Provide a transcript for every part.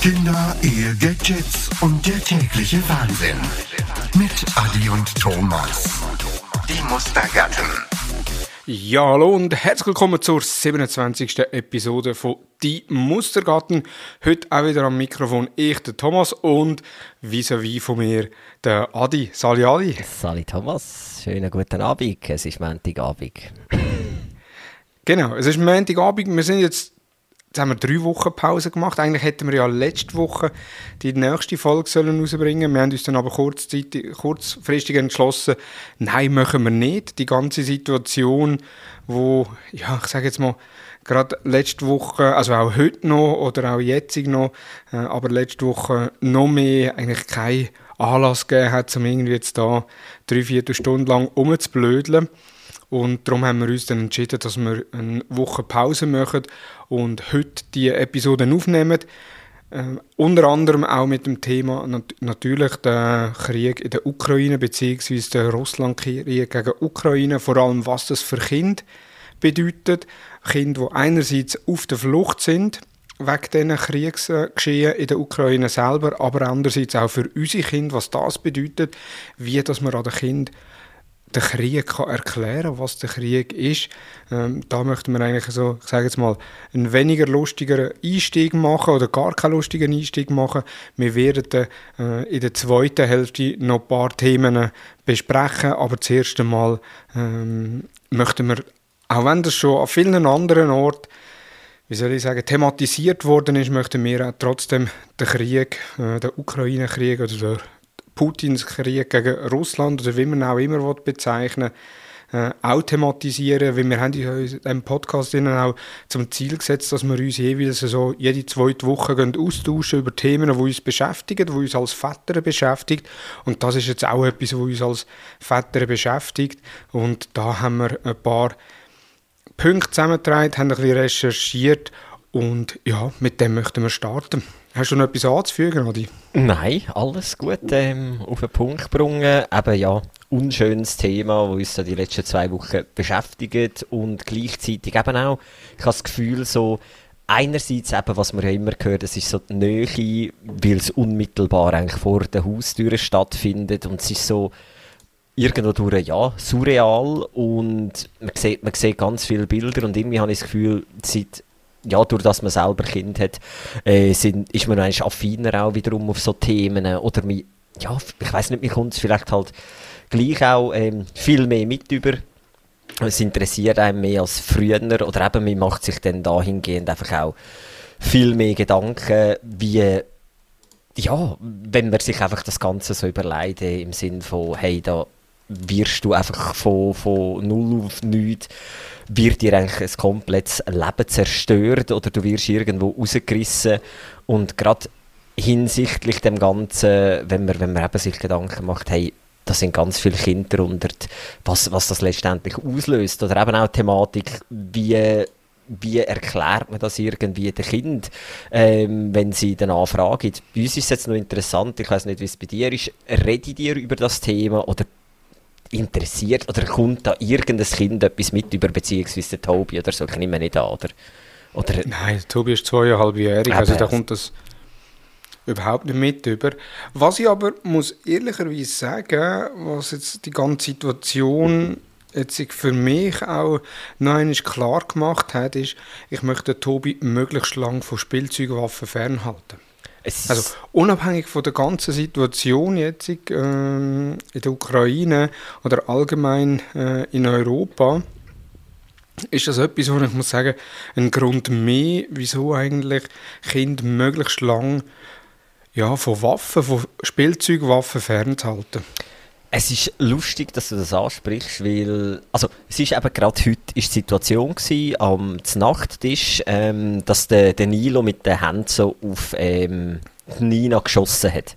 Kinder, Ehe, Gadgets und der tägliche Wahnsinn. Mit Adi und Thomas. Die Mustergatten. Ja, hallo und herzlich willkommen zur 27. Episode von Die Mustergatten. Heute auch wieder am Mikrofon ich, der Thomas, und vis-à-vis von mir der Adi. Sali Adi. Sali Thomas, schönen guten Abend. Es ist Montagabend. Genau, es ist Montagabend. Wir sind jetzt Jetzt haben wir drei Wochen Pause gemacht. Eigentlich hätten wir ja letzte Woche die nächste Folge sollen rausbringen Wir haben uns dann aber kurzfristig entschlossen, nein, machen wir nicht. Die ganze Situation, wo, ja, ich sage jetzt mal, gerade letzte Woche, also auch heute noch oder auch jetzt noch, äh, aber letzte Woche noch mehr eigentlich keinen Anlass gegeben hat, um irgendwie jetzt da drei, vier Stunden lang rumzublödeln. Und darum haben wir uns dann entschieden, dass wir eine Woche Pause machen und heute die Episoden aufnehmen. Äh, unter anderem auch mit dem Thema nat natürlich der Krieg in der Ukraine bzw. der Russlandkrieg gegen Ukraine, vor allem was das für Kinder bedeutet. Kinder, die einerseits auf der Flucht sind, wegen diesen Kriegsgeschehen in der Ukraine selber, aber andererseits auch für unsere Kinder, was das bedeutet, wie dass man an den Kindern den Krieg kann erklären was der Krieg ist. Ähm, da möchten wir eigentlich so, ich sage jetzt mal, einen weniger lustigen Einstieg machen oder gar keinen lustigen Einstieg machen. Wir werden äh, in der zweiten Hälfte noch ein paar Themen besprechen, aber das erste Mal ähm, möchten wir, auch wenn das schon an vielen anderen Orten wie soll ich sagen, thematisiert worden ist, möchten wir auch trotzdem den Krieg, äh, den Ukraine-Krieg oder den Putins Krieg gegen Russland oder wie man auch immer bezeichnen äh, auch thematisieren, weil wir haben in diesem Podcast auch zum Ziel gesetzt, dass wir uns jeweils so jede zweite Woche austauschen über Themen, die uns beschäftigen, die uns als Väter beschäftigt und das ist jetzt auch etwas, was uns als Väter beschäftigt und da haben wir ein paar Punkte zusammengetragen, haben ein bisschen recherchiert und ja, mit dem möchten wir starten. Hast du noch etwas anzufügen, Adi? Nein, alles gut ähm, auf den Punkt gebracht. Eben ja, unschönes Thema, das uns die letzten zwei Wochen beschäftigt und gleichzeitig eben auch, ich habe das Gefühl so, einerseits eben, was man ja immer hört, es ist so die Nähe, weil es unmittelbar eigentlich vor der Haustür stattfindet und es ist so irgendwo durch, ja, surreal und man sieht, man sieht ganz viele Bilder und irgendwie habe ich das Gefühl, seit ja, durch das man selber Kind hat, äh, sind, ist man eigentlich affiner auch wiederum auf so Themen oder mi, ja, ich weiß nicht, mir kommt es vielleicht halt gleich auch ähm, viel mehr mit über. Es interessiert einem mehr als früher oder eben man macht sich dann dahingehend einfach auch viel mehr Gedanken, wie ja, wenn man sich einfach das Ganze so überlegt, im Sinn von, hey, da wirst du einfach von, von null auf nichts wird dir eigentlich ein komplettes Leben zerstört oder du wirst irgendwo rausgerissen. Und gerade hinsichtlich dem Ganzen, wenn man, wenn man eben sich Gedanken macht, hey, da sind ganz viele Kinder darunter, was, was das letztendlich auslöst. Oder eben auch die Thematik, wie wie erklärt man das irgendwie den Kind, ähm, wenn sie danach fragen? Bei uns ist es jetzt noch interessant, ich weiß nicht, wie es bei dir ist, redet ihr über das Thema oder interessiert oder kommt da irgendein Kind etwas mit über beziehungsweise der Tobi oder so? Ich nehme nicht an, oder? oder Nein, Tobi ist zweieinhalbjährig, also da kommt das überhaupt nicht mit über. Was ich aber muss ehrlicherweise sagen, was jetzt die ganze Situation jetzt für mich auch noch einmal klar gemacht hat, ist, ich möchte Tobi möglichst lang von Spielzeugwaffen fernhalten. Also unabhängig von der ganzen Situation jetzt ähm, in der Ukraine oder allgemein äh, in Europa, ist das etwas, wo ich muss sagen, ein Grund mehr, wieso eigentlich Kinder möglichst lang ja, von Waffen, von Spielzeugwaffen fernzuhalten. Es ist lustig, dass du das ansprichst, weil, also, es ist eben gerade heute ist die Situation gewesen, am Nachttisch, ähm, dass der, der Nilo mit den Händen so auf ähm, Nina geschossen hat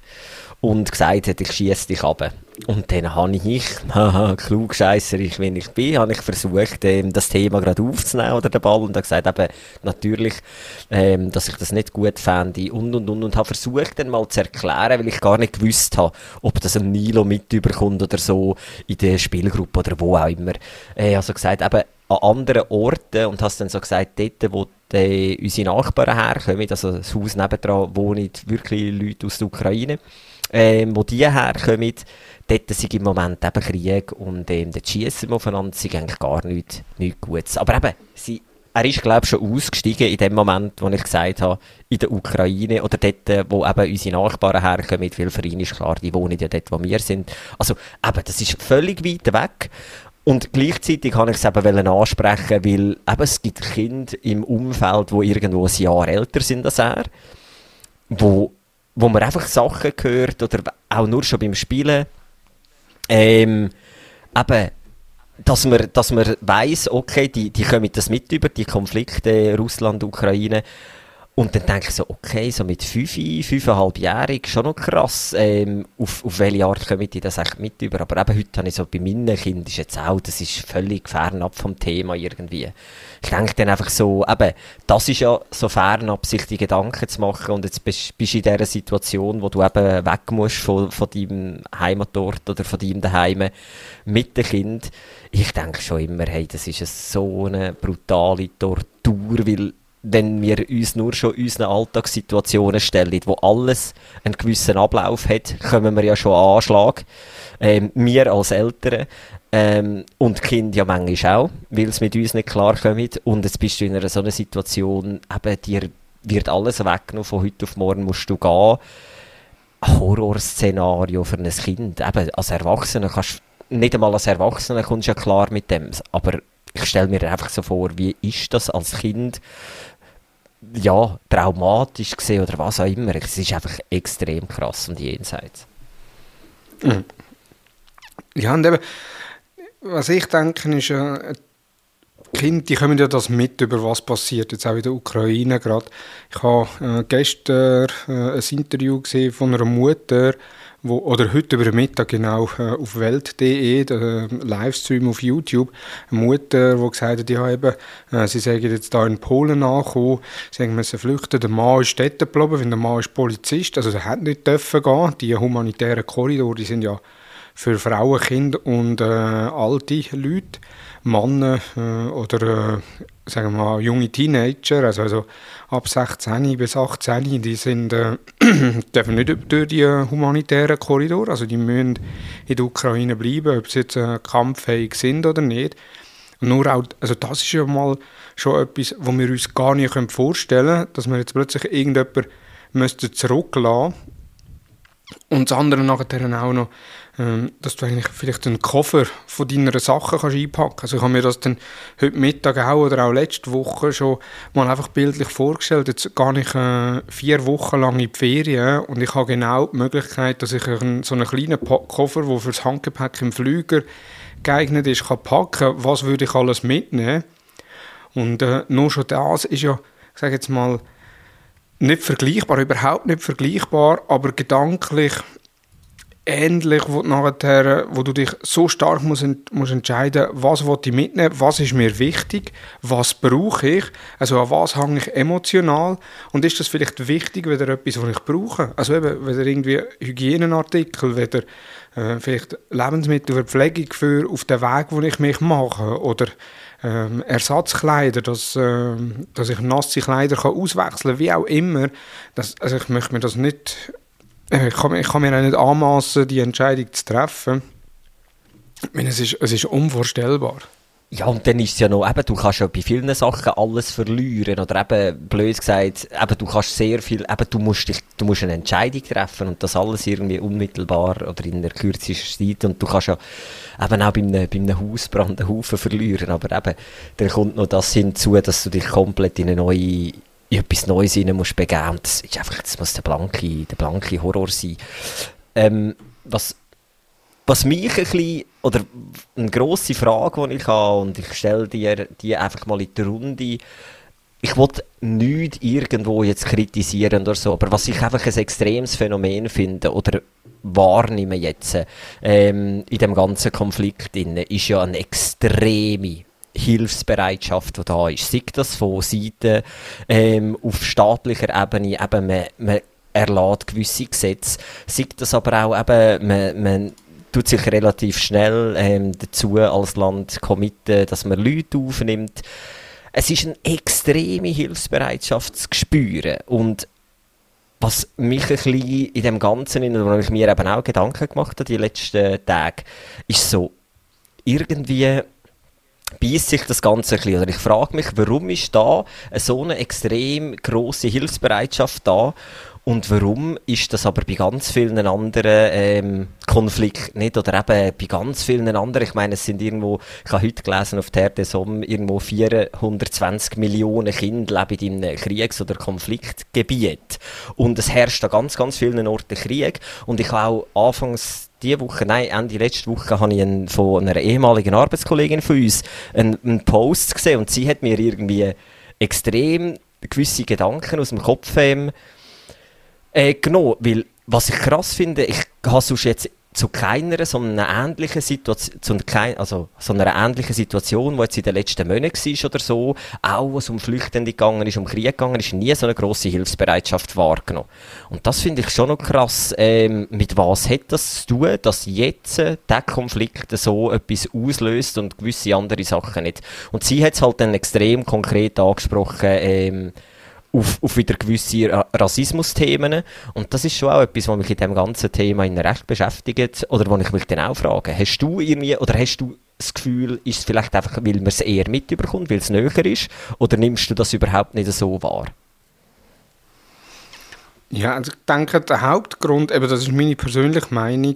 und gesagt hat, ich schieße dich ab. Und dann habe ich, klugscheisser ich, wenn ich bin, habe ich versucht, ähm, das Thema gerade aufzunehmen oder den Ball und habe gesagt, eben, natürlich, ähm, dass ich das nicht gut fände und und und und habe versucht dann mal zu erklären, weil ich gar nicht gewusst habe, ob das ein Nilo mit überkommt oder so in der Spielgruppe oder wo auch immer. Äh, also gesagt, eben, an anderen Orten und hast dann so gesagt, dort, wo äh, unsere Nachbarn herkommen. Also das Haus nebendran wohnen wirklich Leute aus der Ukraine, ähm, wo die herkommen. Dort sind im Moment eben Krieg und ähm, dort schießen wir aufeinander, sind eigentlich gar nichts, nichts Gutes. Aber eben, sie er ist, glaube ich, schon ausgestiegen in dem Moment, wo ich gesagt habe, in der Ukraine oder dort, wo eben unsere Nachbarn herkommen, weil für ihn ist klar, die wohnen ja dort, wo wir sind. Also eben, das ist völlig weit weg. Und gleichzeitig kann ich es eben ansprechen, weil eben, es gibt Kinder im Umfeld, die irgendwo ein Jahr älter sind als er, wo, wo man einfach Sachen hört oder auch nur schon beim Spielen, ähm, eben, dass man, dass man weiss, okay, die, die kommen das mit über, die Konflikte Russland, Ukraine. Und dann denke ich so, okay, so mit 5, 5,5-jährig, schon noch krass, ähm, auf, auf welche Art kommen die das echt mit über. Aber eben heute habe ich so bei meinen Kindern ist jetzt auch, das ist völlig fernab vom Thema irgendwie. Ich denke dann einfach so, eben, das ist ja so fernab, sich die Gedanken zu machen und jetzt bist, du in dieser Situation, wo du eben weg musst von, von deinem Heimatort oder von deinem Daheim mit dem Kind. Ich denke schon immer, hey, das ist so eine brutale Tortur, weil wenn wir uns nur schon unseren Alltagssituationen stellen, wo alles einen gewissen Ablauf hat, kommen wir ja schon an Anschlag. Ähm, wir als Eltern ähm, und Kinder ja manchmal auch, weil es mit uns nicht klarkommt. Und jetzt bist du in einer so einer Situation, eben dir wird alles weggenommen, von heute auf morgen musst du gehen. Horrorszenario für ein Kind. Eben, als Erwachsener kannst nicht einmal als Erwachsener kommst du ja klar mit dem. Aber ich stelle mir einfach so vor, wie ist das als Kind ja, traumatisch gesehen oder was auch immer. Es ist einfach extrem krass und jenseits. Mhm. Ja, und eben, was ich denke, ist, äh, Kinder, die kommen ja das mit, über was passiert, jetzt auch in der Ukraine gerade. Ich habe äh, gestern äh, ein Interview gesehen von einer Mutter, wo, oder heute über Mittag genau äh, auf welt.de, äh, Livestream auf YouTube, eine Mutter, die gesagt hat, ja eben, äh, sie sagen jetzt da in Polen angekommen, sie müssen flüchten, der Mann ist dort geblieben, weil der Mann ist Polizist, also er hat nicht dürfen gehen, die humanitären Korridore, die sind ja für Frauen, Kinder und äh, alte Leute, Männer äh, oder äh, sagen wir mal, junge Teenager, also, also ab 16 bis 18, die sind, äh, dürfen nicht durch die humanitären Korridor, also die müssen in der Ukraine bleiben, ob sie jetzt äh, kampffähig sind oder nicht. nur auch, also das ist ja mal schon etwas, wo wir uns gar nicht vorstellen können, dass wir jetzt plötzlich irgendjemand müsste zurücklassen und das andere nachher auch noch dass du eigentlich vielleicht einen Koffer von deiner Sachen kannst einpacken kannst. Also ich habe mir das dann heute Mittag auch oder auch letzte Woche schon mal einfach bildlich vorgestellt. Jetzt gar nicht äh, vier Wochen lang in die Ferien und ich habe genau die Möglichkeit, dass ich einen, so einen kleinen Koffer, der für das Handgepäck im Flüger geeignet ist, kann packen. Was würde ich alles mitnehmen? Und äh, nur schon das ist ja, ich sage jetzt mal, nicht vergleichbar, überhaupt nicht vergleichbar, aber gedanklich ähnlich, wo, nachher, wo du dich so stark musst, musst entscheiden was will ich mitnehmen, was ist mir wichtig, was brauche ich, also an was hänge ich emotional und ist das vielleicht wichtig, weder etwas, was ich brauche, also eben, weder irgendwie Hygienenartikel, weder äh, vielleicht Lebensmittel oder Pflegung für auf den Weg, wo ich mich mache oder ähm, Ersatzkleider, dass, äh, dass ich nasse Kleider kann auswechseln kann, wie auch immer. Das, also ich möchte mir das nicht ich kann, ich kann mir auch nicht anmassen, die Entscheidung zu treffen. Ich meine, es ist, es ist unvorstellbar. Ja, und dann ist es ja noch, eben, du kannst ja bei vielen Sachen alles verlieren. Oder eben, blöd gesagt, eben, du kannst sehr viel, eben, du musst, dich, du musst eine Entscheidung treffen und das alles irgendwie unmittelbar oder in der kürzesten Zeit. Und du kannst ja eben auch bei einem, bei einem Hausbrand einen Haufen verlieren. Aber eben, dann kommt noch das hinzu, dass du dich komplett in eine neue in etwas Neues rein musst begeben und das ist einfach, das muss der blanke, der blanke Horror sein. Ähm, was, was mich ein bisschen, oder eine grosse Frage, die ich habe, und ich stelle dir die einfach mal in die Runde, ich will nichts irgendwo jetzt kritisieren oder so, aber was ich einfach ein extremes Phänomen finde, oder wahrnehme jetzt ähm, in dem ganzen Konflikt, ist ja eine extreme Hilfsbereitschaft, die da ist. Sei das von Seiten ähm, auf staatlicher Ebene, eben man, man erlässt gewisse Gesetze, sei das aber auch eben, man, man tut sich relativ schnell ähm, dazu als Land committen, dass man Leute aufnimmt. es ist eine extreme Hilfsbereitschaft zu spüren und was mich ein bisschen in dem Ganzen, wo ich mir eben auch Gedanken gemacht habe die letzten Tage, ist so, irgendwie beißt sich das Ganze ein bisschen. Oder ich frage mich, warum ist da so eine extrem große Hilfsbereitschaft da und warum ist das aber bei ganz vielen anderen ähm, Konflikten nicht? Oder eben bei ganz vielen anderen, ich meine, es sind irgendwo, ich habe heute gelesen auf der Somme, irgendwo 420 Millionen Kinder leben in Kriegs- oder Konfliktgebiet. Und es herrscht an ganz, ganz vielen Orten Krieg. Und ich habe auch anfangs diese Woche, nein, Ende letzte Woche habe ich einen, von einer ehemaligen Arbeitskollegin von uns einen, einen Post gesehen und sie hat mir irgendwie extrem gewisse Gedanken aus dem Kopf ähm, äh, genommen, weil was ich krass finde, ich habe sonst jetzt zu keiner so einer ähnlichen Situation, zu einer, also so einer ähnlichen Situation, wo jetzt in den letzten Monaten war oder so, auch was um Flüchtende gegangen ist, um Krieg gegangen ist, nie so eine grosse Hilfsbereitschaft wahrgenommen. Und das finde ich schon noch krass. Ähm, mit was hat das zu tun, dass jetzt äh, der Konflikt so etwas auslöst und gewisse andere Sachen nicht? Und sie hat es halt dann extrem konkret angesprochen, ähm, auf, auf wieder gewisse Rassismusthemen. Und das ist schon auch etwas, was mich in dem ganzen Thema in recht beschäftigt. Oder wo ich mich dann auch frage, hast du irgendwie, oder hast du das Gefühl, ist es vielleicht einfach, weil man es eher mitbekommt, weil es näher ist? Oder nimmst du das überhaupt nicht so wahr? Ja, also ich denke, der Hauptgrund, eben das ist meine persönliche Meinung,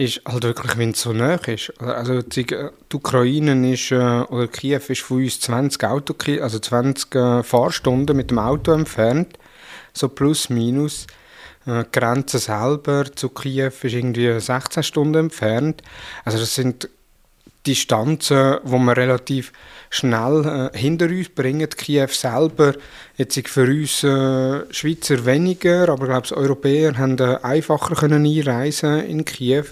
ist halt wirklich, wenn es so nah ist. Also die, Ukraine ist, äh, oder Kiew ist von uns 20 Auto, also 20 äh, Fahrstunden mit dem Auto entfernt, so plus minus. Äh, die Grenze selber zu Kiew ist irgendwie 16 Stunden entfernt. Also das sind Distanzen, wo man relativ schnell äh, hinter uns bringen. Kiew selber, jetzt für uns äh, Schweizer weniger, aber ich glaube, Europäer haben äh, einfacher können einreisen in Kiew.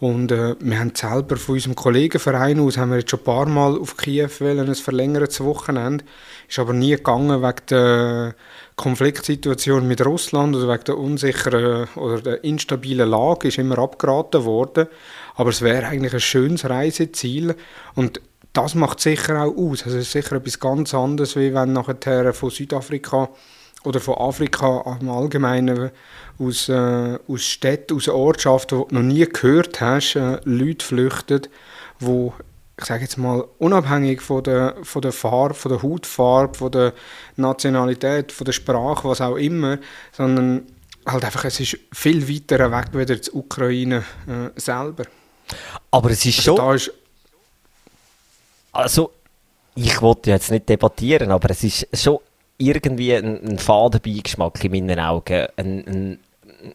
Und äh, wir haben selber von unserem Kollegenverein aus, haben wir jetzt schon ein paar Mal auf Kiew wollen, ein verlängertes Wochenende. Ist aber nie gegangen wegen der Konfliktsituation mit Russland oder wegen der unsicheren oder der instabilen Lage, ist immer abgeraten worden. Aber es wäre eigentlich ein schönes Reiseziel. Und das macht sicher auch aus. Also es ist sicher etwas ganz anderes, wie wenn nachher von Südafrika oder von Afrika im Allgemeinen aus, äh, aus Städten, aus Ortschaften, die du noch nie gehört hast, äh, Leute flüchten, wo ich sage jetzt mal, unabhängig von der, von der Farbe, von der Hautfarbe, von der Nationalität, von der Sprache, was auch immer, sondern halt einfach, es ist viel weiter weg wieder zur Ukraine äh, selber. Aber es ist also schon... Ist also, ich wollte jetzt nicht debattieren, aber es ist schon irgendwie ein, ein Fadenbeigeschmack in meinen Augen. Ein, ein,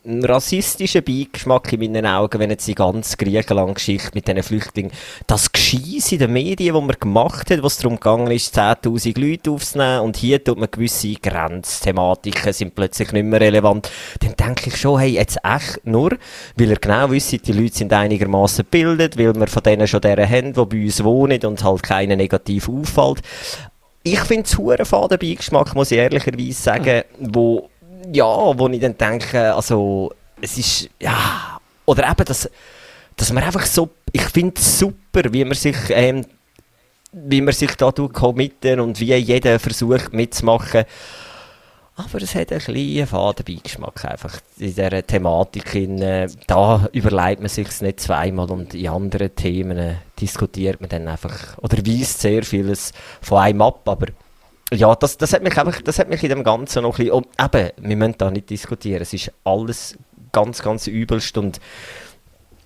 ein rassistischer Beigeschmack in meinen Augen, wenn jetzt die ganze Griechenland-Geschichte mit diesen Flüchtlingen, das Gescheiss in den Medien, wo man gemacht hat, was darum gegangen ist, 10'000 Leute aufzunehmen und hier tut man gewisse Grenzthematiken sind plötzlich nicht mehr relevant, dann denke ich schon, hey, jetzt echt nur, weil er genau wisse, die Leute sind einigermaßen gebildet, weil wir von denen schon deren haben, die bei uns wohnen und halt keinen negativ auffällt. Ich finde es einen Fadenbeigeschmack, muss ich ehrlicherweise sagen, wo ja, wo ich dann denke, also, es ist, ja, oder eben, dass, dass man einfach so, ich finde es super, wie man sich, ähm, wie man sich da committen und wie jeder versucht mitzumachen. Aber es hat ein bisschen Fadenbeigeschmack einfach in dieser Thematik. In, da überlegt man sich nicht zweimal und in anderen Themen diskutiert man dann einfach oder weist sehr vieles von einem ab. Aber ja, das, das, hat mich einfach, das hat mich in dem Ganzen noch ein bisschen, und eben, wir müssen da nicht diskutieren, es ist alles ganz, ganz übelst und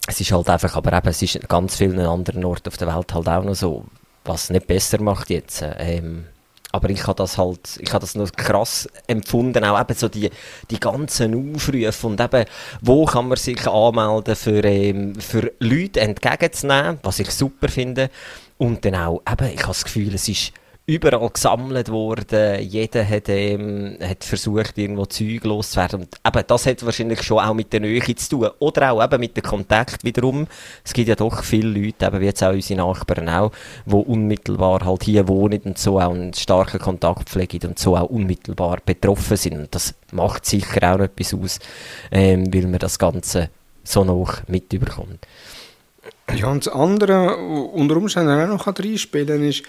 es ist halt einfach, aber eben, es ist an ganz vielen anderen Orten auf der Welt halt auch noch so, was nicht besser macht jetzt. Ähm, aber ich habe das halt, ich habe das noch krass empfunden, auch eben so die, die ganzen Aufrufe und eben, wo kann man sich anmelden für, ähm, für Leute entgegenzunehmen, was ich super finde. Und dann auch, eben, ich habe das Gefühl, es ist, überall gesammelt worden. Jeder hat, ähm, hat versucht, irgendwo Zeug loszuwerden. Und eben, das hat wahrscheinlich schon auch mit der Nähe zu tun. Oder auch eben mit dem Kontakt wiederum. Es gibt ja doch viele Leute, eben wie jetzt auch unsere Nachbarn auch, die unmittelbar halt hier wohnen und so auch einen starken Kontakt pflegen und so auch unmittelbar betroffen sind. Und das macht sicher auch etwas aus, ähm, weil man das Ganze so noch mitbekommt. Ja, und das andere, unter Umständen auch noch reinspielen ist,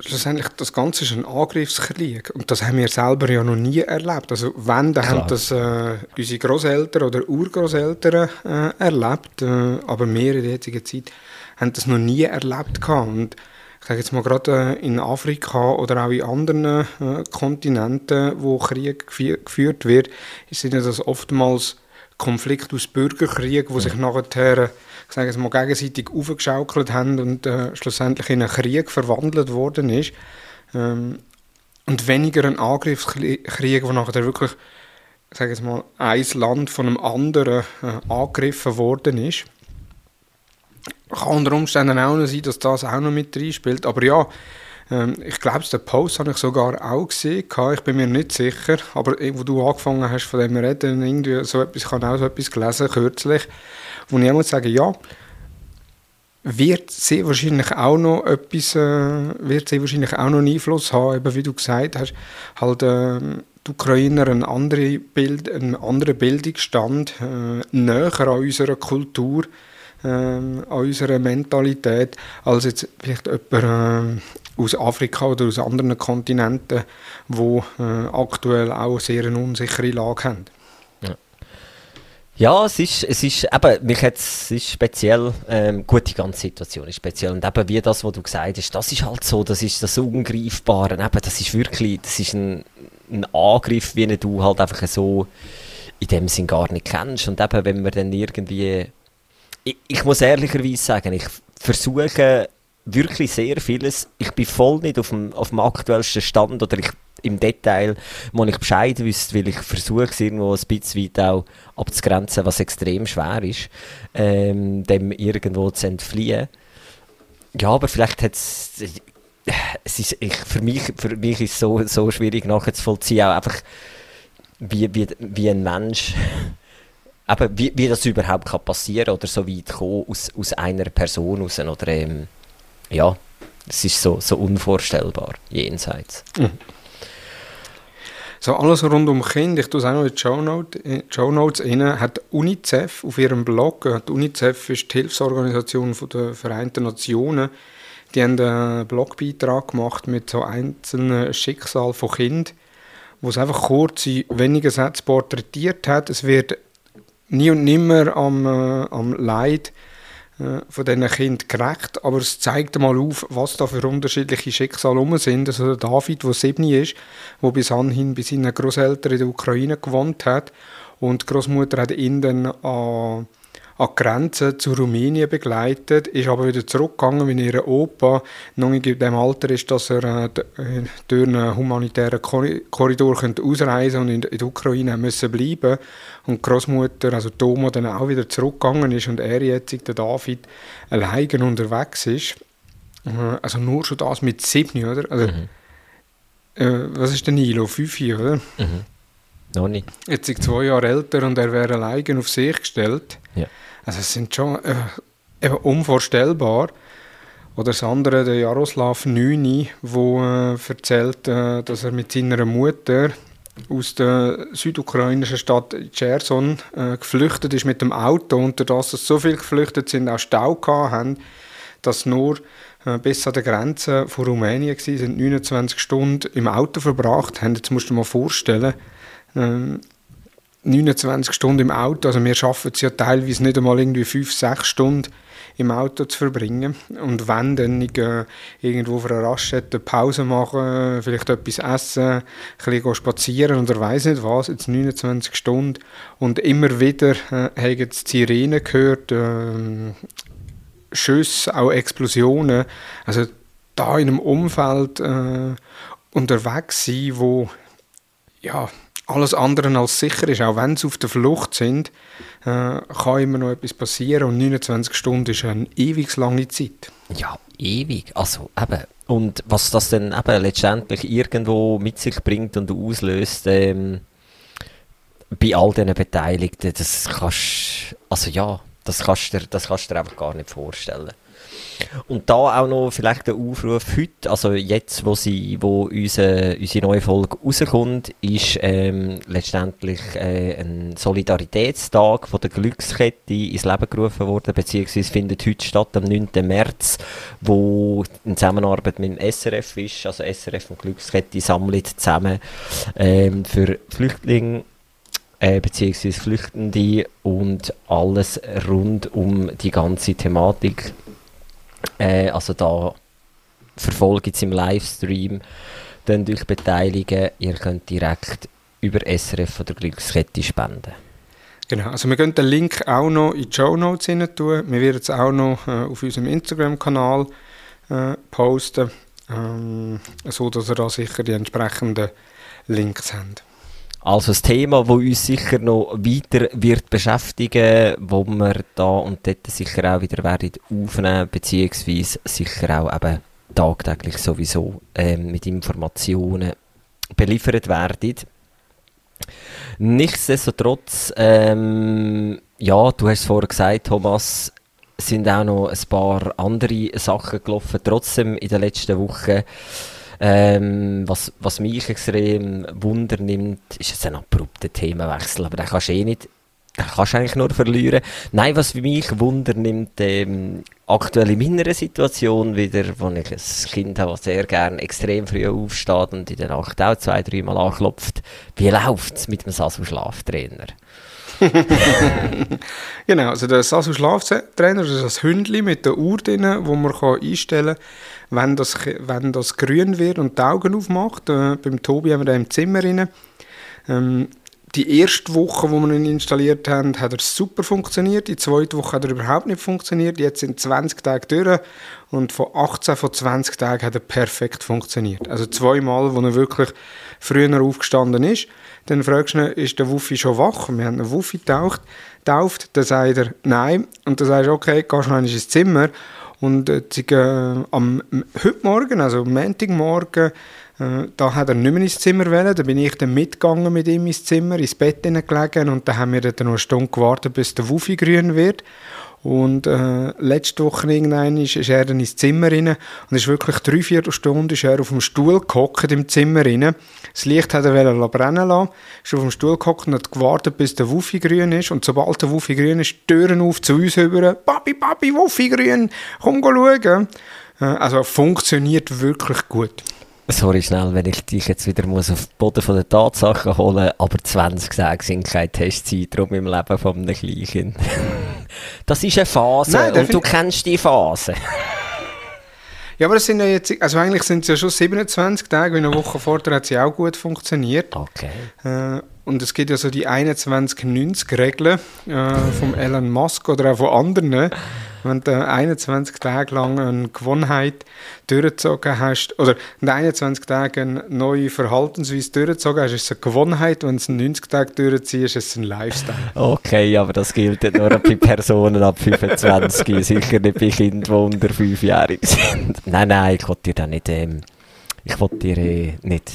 schlussendlich, das Ganze ist ein Angriffskrieg. Und das haben wir selber ja noch nie erlebt. Also wenn, dann haben das äh, unsere Großeltern oder Urgroßeltern äh, erlebt. Äh, aber wir in der jetzigen Zeit haben das noch nie erlebt. Gehabt. Und ich sage jetzt mal gerade äh, in Afrika oder auch in anderen äh, Kontinenten, wo Krieg geführt wird, sind das oftmals Konflikte aus Bürgerkrieg, wo sich nachher ich sage mal, gegenseitig aufgeschaukelt haben und äh, schlussendlich in einen Krieg verwandelt worden ist. Ähm, und weniger ein Angriffskrieg, wo nachher wirklich, ich sage mal, ein Land von einem anderen äh, angegriffen worden ist. Kann unter Umständen auch noch sein, dass das auch noch mit reinspielt. Aber ja, ähm, ich glaube, den Post habe ich sogar auch gesehen. Ich bin mir nicht sicher. Aber wo du angefangen hast, von dem reden, irgendwie so etwas, ich habe auch so etwas gelesen, kürzlich wo ich muss sagen, ja, wird sehr wahrscheinlich auch noch etwas, äh, wird sehr wahrscheinlich auch noch einen Einfluss haben, eben wie du gesagt hast, halt äh, die Ukrainer einen anderen, Bild, einen anderen Bildungsstand, äh, näher an unserer Kultur, äh, an unserer Mentalität, als jetzt vielleicht jemand äh, aus Afrika oder aus anderen Kontinenten, wo äh, aktuell auch sehr eine unsichere Lage haben. Ja, es ist, es ist eben, mich hat es ist speziell, ähm, gut, die ganze Situation ist speziell. Und eben wie das, was du gesagt hast, das ist halt so, das ist das Ungreifbare, eben, das ist wirklich, das ist ein, ein Angriff, wie du halt einfach so in dem Sinn gar nicht kennst. Und eben, wenn man dann irgendwie, ich, ich muss ehrlicherweise sagen, ich versuche wirklich sehr vieles, ich bin voll nicht auf dem, auf dem aktuellsten Stand oder ich im Detail, wo ich Bescheid wüsste, weil ich versuche es irgendwo ein bisschen weit auch abzugrenzen, was extrem schwer ist, ähm, dem irgendwo zu entfliehen. Ja, aber vielleicht hat es, ist, ich, für, mich, für mich ist es so, so schwierig nachzuvollziehen, auch einfach, wie, wie, wie ein Mensch, eben, wie, wie das überhaupt kann passieren oder so weit kommen aus, aus einer Person raus, oder ähm, ja, es ist so, so unvorstellbar, jenseits. Mhm. So alles rund um Kinder, ich tue es auch noch in die Show Notes, Show Notes rein, hat UNICEF auf ihrem Blog, die UNICEF ist die Hilfsorganisation der Vereinten Nationen, die haben einen Blogbeitrag gemacht mit so einzelnen Schicksalen von Kindern, wo es einfach kurz in wenigen Sätzen porträtiert hat. Es wird nie und nimmer am, äh, am Leid von diesen Kindern gerecht, aber es zeigt mal auf, was da für unterschiedliche Schicksale rum sind. Also der David, der sieben ist, der bis anhin bei seinen Großeltern in der Ukraine gewohnt hat und die Großmutter hat ihn dann an an die Grenze zu Rumänien begleitet, ist aber wieder zurückgegangen, weil ihr Opa noch nicht in dem Alter ist, dass er äh, äh durch einen humanitären Korridor könnte ausreisen und in, der Ukraine müssen bleiben und die Großmutter, also Toma, dann auch wieder zurückgegangen ist und er jetzt, der David, alleine unterwegs ist. Äh, also nur schon das mit sieben, oder? Also, mhm. äh, was ist der Nilo? Fünf, oder? Mhm. Noch nicht. Jetzt er zwei Jahre älter und er wäre alleine auf sich gestellt. Ja. Also es sind schon äh, unvorstellbar. Oder das andere, der Jaroslav Nüni, der äh, erzählt, äh, dass er mit seiner Mutter aus der südukrainischen Stadt Cherson äh, geflüchtet ist mit dem Auto und dadurch, dass so viele geflüchtet sind, auch Stau haben, dass nur äh, bis an der Grenze von Rumänien waren, sind 29 Stunden im Auto verbracht haben. Jetzt musst du dir mal vorstellen, ähm, 29 Stunden im Auto, also wir schaffen es ja teilweise nicht einmal irgendwie 5, 6 Stunden im Auto zu verbringen. Und wenn, dann äh, irgendwo auf einer Raststätte Pause machen, vielleicht etwas essen, ein bisschen spazieren oder weiß nicht was, jetzt 29 Stunden. Und immer wieder äh, haben die Sirenen gehört, äh, Schüsse, auch Explosionen. Also da in einem Umfeld äh, unterwegs sein, wo ja, alles andere als sicher ist. Auch wenn sie auf der Flucht sind, äh, kann immer noch etwas passieren und 29 Stunden ist eine ewig lange Zeit. Ja, ewig. Also eben. Und was das dann eben letztendlich irgendwo mit sich bringt und auslöst, ähm, bei all diesen Beteiligten, das kannst also ja, das kannst du dir, das kannst du dir einfach gar nicht vorstellen. Und da auch noch vielleicht der Aufruf heute, also jetzt, wo, sie, wo unsere, unsere neue Folge rauskommt, ist ähm, letztendlich äh, ein Solidaritätstag von der Glückskette ins Leben gerufen worden, beziehungsweise findet heute statt, am 9. März, wo in Zusammenarbeit mit dem SRF ist, also SRF und Glückskette sammeln zusammen ähm, für Flüchtlinge äh, beziehungsweise Flüchtende und alles rund um die ganze Thematik. Äh, also da verfolgt es im Livestream, dann durch beteiligen. Ihr könnt direkt über SRF oder Glückskette spenden. Genau, also wir können den Link auch noch in die Show Notes tun. Wir werden es auch noch äh, auf unserem Instagram-Kanal äh, posten, ähm, so dass ihr da sicher die entsprechenden Links habt. Also ein Thema, das uns sicher noch weiter wird beschäftigen, wo wir da und dort sicher auch wieder werden aufnehmen, beziehungsweise sicher auch eben tagtäglich sowieso ähm, mit Informationen beliefert werden. Nichtsdestotrotz, ähm, ja, du hast es vorher gesagt, Thomas, sind auch noch ein paar andere Sachen gelaufen, trotzdem in den letzten Wochen. Ähm, was, was mich extrem Wunder nimmt, ist jetzt ein abrupter Themenwechsel, aber den kannst du eh nicht, kannst eigentlich nur verlieren. Nein, was mich Wunder nimmt, ähm, aktuell in meiner Situation wieder, wo ich ein Kind habe, das sehr gerne extrem früh aufsteht und in der Nacht auch zwei, dreimal anklopft. Wie läuft es mit dem Sasu-Schlaftrainer? genau, also der Sasu Schlaftrainer ist das Hündli mit der Uhr drin, wo man einstellen kann, wenn das, wenn das grün wird und die Augen aufmacht. Äh, beim Tobi haben wir da im Zimmer drin. Ähm, die erste Woche, wo wir ihn installiert haben, hat er super funktioniert. Die zweite Woche hat er überhaupt nicht funktioniert. Jetzt sind 20 Tage durch und von 18 von 20 Tagen hat er perfekt funktioniert. Also zweimal, wo er wirklich früher aufgestanden ist. Dann fragst du ihn, ist der Wuffi schon wach? Wir haben einen Wuffi getaucht, tauft. Dann sagt er, nein. Und dann sagst du, okay, gehst du ins Zimmer. Und äh, am heute Morgen, also am Montagmorgen, da hat er nicht mehr ins Zimmer wählen. Da bin ich dann mitgegangen mit ihm ins Zimmer, ins Bett gelegen und dann haben wir dann noch eine Stunde gewartet, bis der Wuffi grün wird. Und äh, letzte Woche irgendwann ist, ist er dann ins Zimmer rein und ist wirklich drei, vier Stunden ist er auf dem Stuhl gehockt im Zimmer rein. Das Licht hat er brennen lassen, ist auf dem Stuhl gehockt und hat gewartet, bis der Wuffi grün ist. Und sobald der Wuffi grün ist, Türen auf zu uns rüber. Papi, Papi, Wuffi grün, komm schauen. Äh, also funktioniert wirklich gut. Sorry schnell, wenn ich dich jetzt wieder muss auf den Boden von der Tatsachen holen aber 20 Tage sind keine Testzeitraum im Leben von einem Kleinkind. das ist eine Phase Nein, und du kennst die Phase. Ja, aber es sind ja jetzt, also eigentlich sind es ja schon 27 Tage, wie eine Woche vorher hat sie auch gut funktioniert. Okay. Äh, und es gibt ja so die 21-90-Regel äh, vom Elon Musk oder auch von anderen. Wenn du 21 Tage lang eine Gewohnheit durchgezogen hast, oder in 21 Tagen eine neue Verhaltensweise durchgezogen hast, ist es eine Gewohnheit. Wenn du 90 Tage durchziehst, ist es ein Lifestyle. Okay, aber das gilt nur bei Personen ab 25, sicher nicht bei Kindern, die unter 5-jährig sind. Nein, nein, ich wollte dir da nicht... Ähm ich wollte dir äh, nicht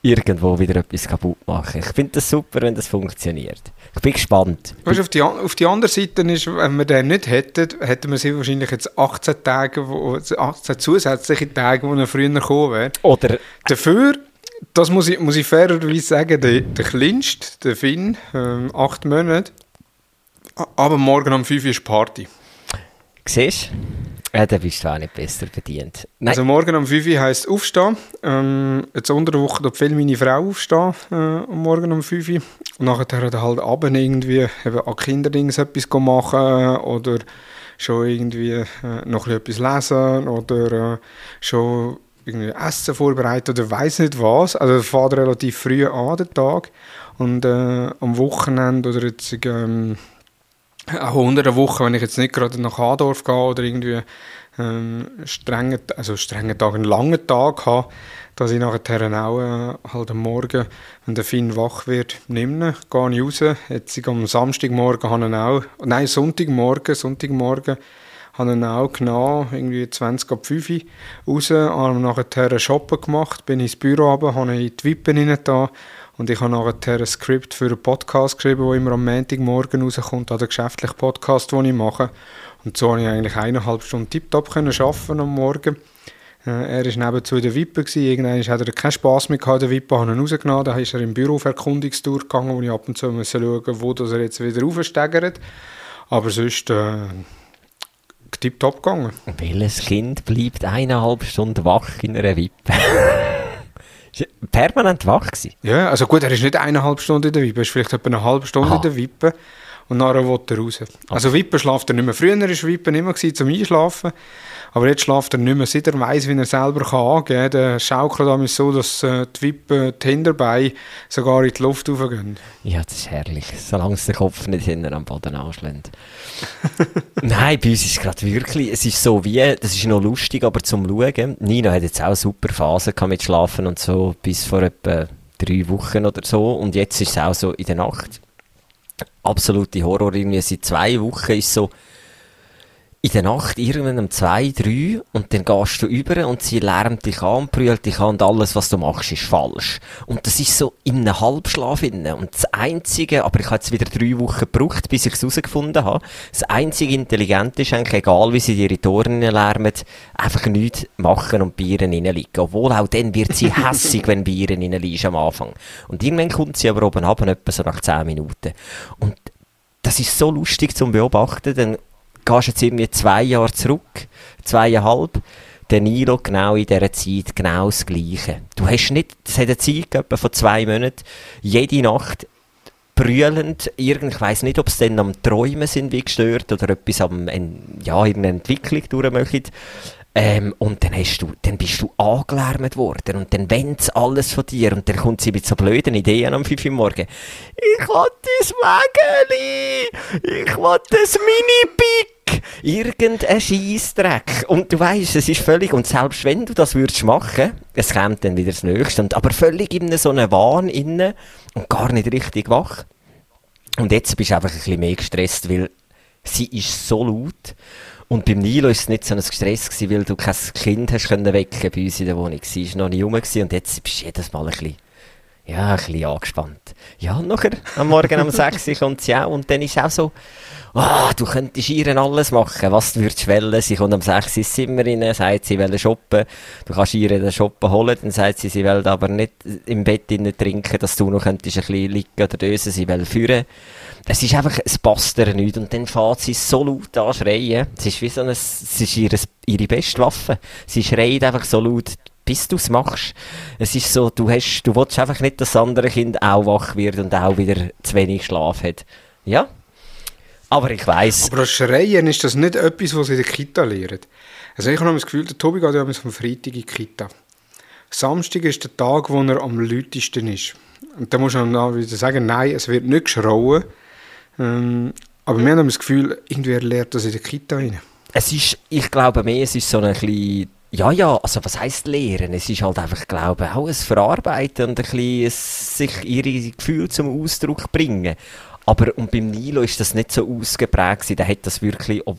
irgendwo wieder etwas kaputt machen. Ich finde das super, wenn das funktioniert. Ich bin gespannt. Weißt, auf, die, auf die andere Seite ist, wenn wir den nicht hätten, hätten wir sie wahrscheinlich jetzt 18 Tage, wo, 18 zusätzliche Tage, wo er früher gekommen wäre. Oder... Dafür das muss ich, muss ich fairerweise sagen, der, der kleinste, der Finn, ähm, acht Monate, aber morgen um 5 Uhr ist Party. Siehst du? Ja, dann bist du auch nicht besser bedient. Nein. Also morgen um 5 Uhr heisst aufstehen. Ähm, jetzt unter der Woche viel meine Frau aufstehen, äh, morgen um 5 Uhr. Und nachher dann halt abends irgendwie eben an Kinderdings etwas machen oder schon irgendwie äh, noch etwas lesen oder äh, schon irgendwie Essen vorbereiten oder weiß nicht was. Also es fährt relativ früh an, den Tag. Und äh, am Wochenende oder jetzt... Ähm, auch unter der Woche, wenn ich jetzt nicht gerade nach Adorf gehe oder irgendwie ähm, strengen, also strengen Tag, einen langen Tag habe, dass ich nachher auch äh, halt am Morgen, wenn der Finn wach wird, nehme, gehe ich raus. Jetzt am Samstagmorgen habe ich auch, nein, Sonntagmorgen, Sonntagmorgen habe ich auch genommen, irgendwie 20 ab 5 Uhr raus, habe nachher shoppen gemacht, bin ins Büro runter, habe in die Wippen da und ich habe nachher ein Skript für einen Podcast geschrieben, der immer am Montagmorgen rauskommt, also geschäftlichen Podcast, den ich mache. Und so konnte ich eigentlich eineinhalb Stunden tiptop arbeiten am Morgen. Äh, er war nebenzu in der Wippe. Irgendwann hat er keinen Spass mehr in der Wippe, habe ihn rausgenommen. Dann ist er im Büro auf Erkundungstour gegangen, wo ich ab und zu musste schauen wo er jetzt wieder aufsteigert. Aber sonst äh, tiptop gegangen. Welches Kind bleibt eineinhalb Stunden wach in einer Wippe? Er permanent wach gewesen? Ja, also gut, er ist nicht eineinhalb Stunden in der Wippe, er ist vielleicht etwa eine halbe Stunde Aha. in der Wippe und nachher will er raus. Also Wippe schlaft er nicht mehr. Früher war Wippe immer zum Einschlafen, aber jetzt schlaft er nicht mehr, seit er weiss, wie er selber kann angehen kann. Der schaukelt damit so, dass äh, die Wippe, die Hinterbeine sogar in die Luft raufgehen. Ja, das ist herrlich. Solange es den Kopf nicht hinten am Boden anschlägt. Nein, bei uns ist es gerade wirklich, es ist so wie, das ist noch lustig, aber zum Schauen. Nino hat jetzt auch eine super Phase mit Schlafen und so, bis vor etwa drei Wochen oder so. Und jetzt ist es auch so in der Nacht. Absolute Horror. Irgendwie seit zwei Wochen ist so, in der Nacht irgendwann um zwei, drei und dann gehst du über und sie lärmt dich an brüllt dich an und alles, was du machst, ist falsch. Und das ist so in einem Halbschlaf inne. Und das Einzige, aber ich habe jetzt wieder drei Wochen gebraucht, bis ich es herausgefunden habe, das einzige Intelligente ist eigentlich, egal wie sie die Ohren lärmen, einfach nichts machen und bei ihr reinliegen. Obwohl auch dann wird sie hässig, wenn bei ihr reinliegst am Anfang. Und irgendwann kommt sie aber oben ab, etwa so nach zehn Minuten. Und das ist so lustig zum Beobachten, dann gehst jetzt irgendwie zwei Jahre zurück, zweieinhalb, der Nilo genau in dieser Zeit genau das Gleiche. Du hast nicht, es hat eine Zeit gehabt von zwei Monaten, jede Nacht brüllend, irgend, ich weiss nicht, ob es dann am Träumen sind wie gestört oder etwas am, ja, irgendeine Entwicklung durchmachen. Ähm, und dann, hast du, dann bist du angelärmt worden und dann wendet alles von dir und dann kommt sie mit so blöden Ideen am 5 Uhr morgen. Ich will das Wägeli! Ich will das Mini-Pick! Irgendein Scheissdreck. Und du weißt, es ist völlig, und selbst wenn du das würdest machen, es kommt dann wieder das Nächste, und, aber völlig in so einem Wahn inne und gar nicht richtig wach. Und jetzt bist du einfach ein bisschen mehr gestresst, weil sie ist so laut. Und beim Nilo war es nicht so ein Stress, gewesen, weil du kein Kind hast können wecken bei uns in der Wohnung. Sie war noch nicht rum und jetzt bist du jedes Mal ein bisschen, ja, ein bisschen angespannt. Ja, und nachher, am Morgen um 6 Uhr kommt sie auch und dann ist es auch so, ah, du könntest ihr alles machen, was du würdest wollen. Sie kommt um 6 Uhr ins Zimmer rein, sagt, sie will shoppen. Du kannst ihr den Shoppen holen, dann sagt sie, sie will aber nicht im Bett trinken, dass du noch könntest ein bisschen liegen oder dösen, sie will führen. Es ist einfach, es passt ihr nicht. Und dann fährt sie so laut an schreien. Es ist wie so ein, es ist ihre, ihre beste Waffe. Sie schreit einfach so laut, bis du es machst. Es ist so, du hast, du willst einfach nicht, dass das andere Kind auch wach wird und auch wieder zu wenig Schlaf hat. Ja? Aber ich weiss, Aber das Schreien ist das nicht etwas, was sie in der Kita lernen. Also ich habe das Gefühl, der Tobi geht ja am Freitag in die Kita. Samstag ist der Tag, wo er am lautesten ist. Und da muss man wieder sagen, nein, es wird nicht geschrauen. Ähm, aber wir haben das Gefühl, irgendwer lernt das in der Kita rein. es ist, ich glaube mehr, es ist so ein bisschen, ja, ja, also was heisst lehren? Es ist halt einfach, ich glaube, auch ein Verarbeiten und ein bisschen sich ihre Gefühle zum Ausdruck bringen. Aber und beim Nilo ist das nicht so ausgeprägt. Der hat das wirklich, ob,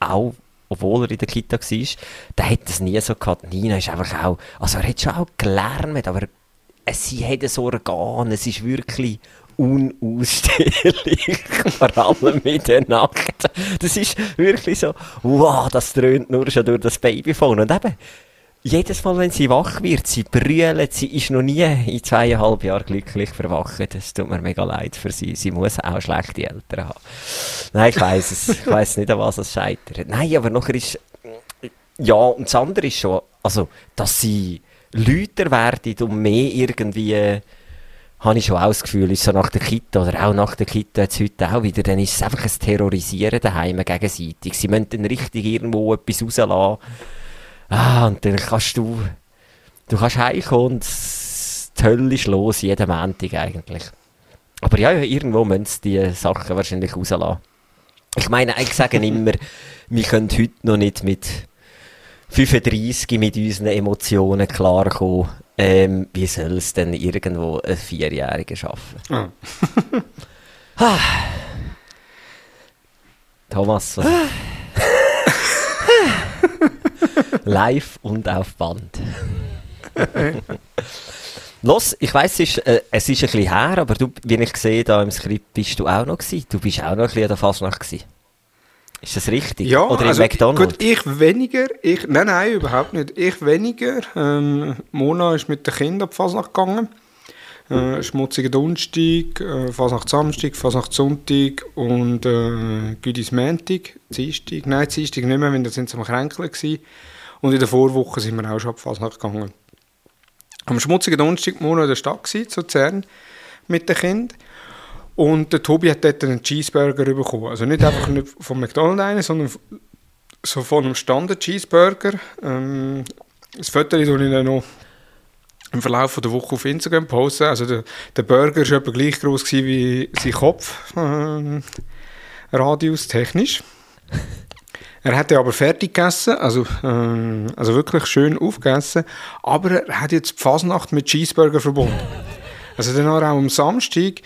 auch, obwohl er in der Kita war, der hat das nie so gehabt. Nina ist einfach auch, also er hat schon auch gelernt, aber es, sie hat so Organ, es ist wirklich unausstehlich, vor allem in der Nacht. Das ist wirklich so, wow, das dröhnt nur schon durch das Babyphone. Und eben, jedes Mal, wenn sie wach wird, sie brüllt, sie ist noch nie in zweieinhalb Jahren glücklich verwacht. Das tut mir mega leid für sie. Sie muss auch schlechte Eltern haben. Nein, ich weiss es. Ich weiss nicht, an was es scheitert. Nein, aber nachher ist, ja, und das andere ist schon, also, dass sie lauter werden und mehr irgendwie, habe ich schon auch das Gefühl, ist so nach der Kita oder auch nach der Kita jetzt heute auch wieder, dann ist es einfach ein Terrorisieren daheim gegenseitig. Sie müssen dann richtig irgendwo etwas rauslassen. Ah, und dann kannst du, du kannst heimkommen und die Hölle ist los, jeden Montag eigentlich. Aber ja, ja, irgendwo müssen sie die Sachen wahrscheinlich rauslassen. Ich meine, ich sage immer, wir können heute noch nicht mit 35 mit unseren Emotionen klarkommen. Ähm, wie soll es denn irgendwo ein Vierjähriger schaffen? Ah. Thomas? Live und auf Band. Los, ich weiss, es ist, äh, es ist ein bisschen her, aber du, wie ich sehe, da im Skript bist du auch noch gewesen. Du bist auch noch ein bisschen an der Fasnacht gewesen. Ist das richtig? Ja, Oder im also, McDonald's? Gut, ich weniger. Ich, nein, nein, überhaupt nicht. Ich weniger. Ähm, Mona ist mit den Kindern auf Fasnacht gegangen. Äh, schmutziger Donnerstag, äh, Fasnacht Samstag, Fasnacht Sonntag und äh, Güdis Montag, Dienstag. Nein, Dienstag nicht mehr, weil da sind sie am Kränkeln gewesen. Und in der Vorwoche sind wir auch schon auf Fasnacht gegangen. Am schmutzigen Donnerstag Mona in der Stadt gewesen, zu Zern mit den Kindern. Und der Tobi hat dort einen Cheeseburger bekommen. Also nicht einfach nicht von McDonald's einen, sondern so von einem Standard-Cheeseburger. Ähm, das Foto ich dann noch im Verlauf der Woche auf Instagram posten. Also der, der Burger war etwa gleich groß wie sein Kopf, ähm, Radius technisch. Er hat ja aber fertig gegessen, also, ähm, also wirklich schön aufgegessen, aber er hat jetzt die Fasnacht mit Cheeseburger verbunden. Also dann auch am Samstag,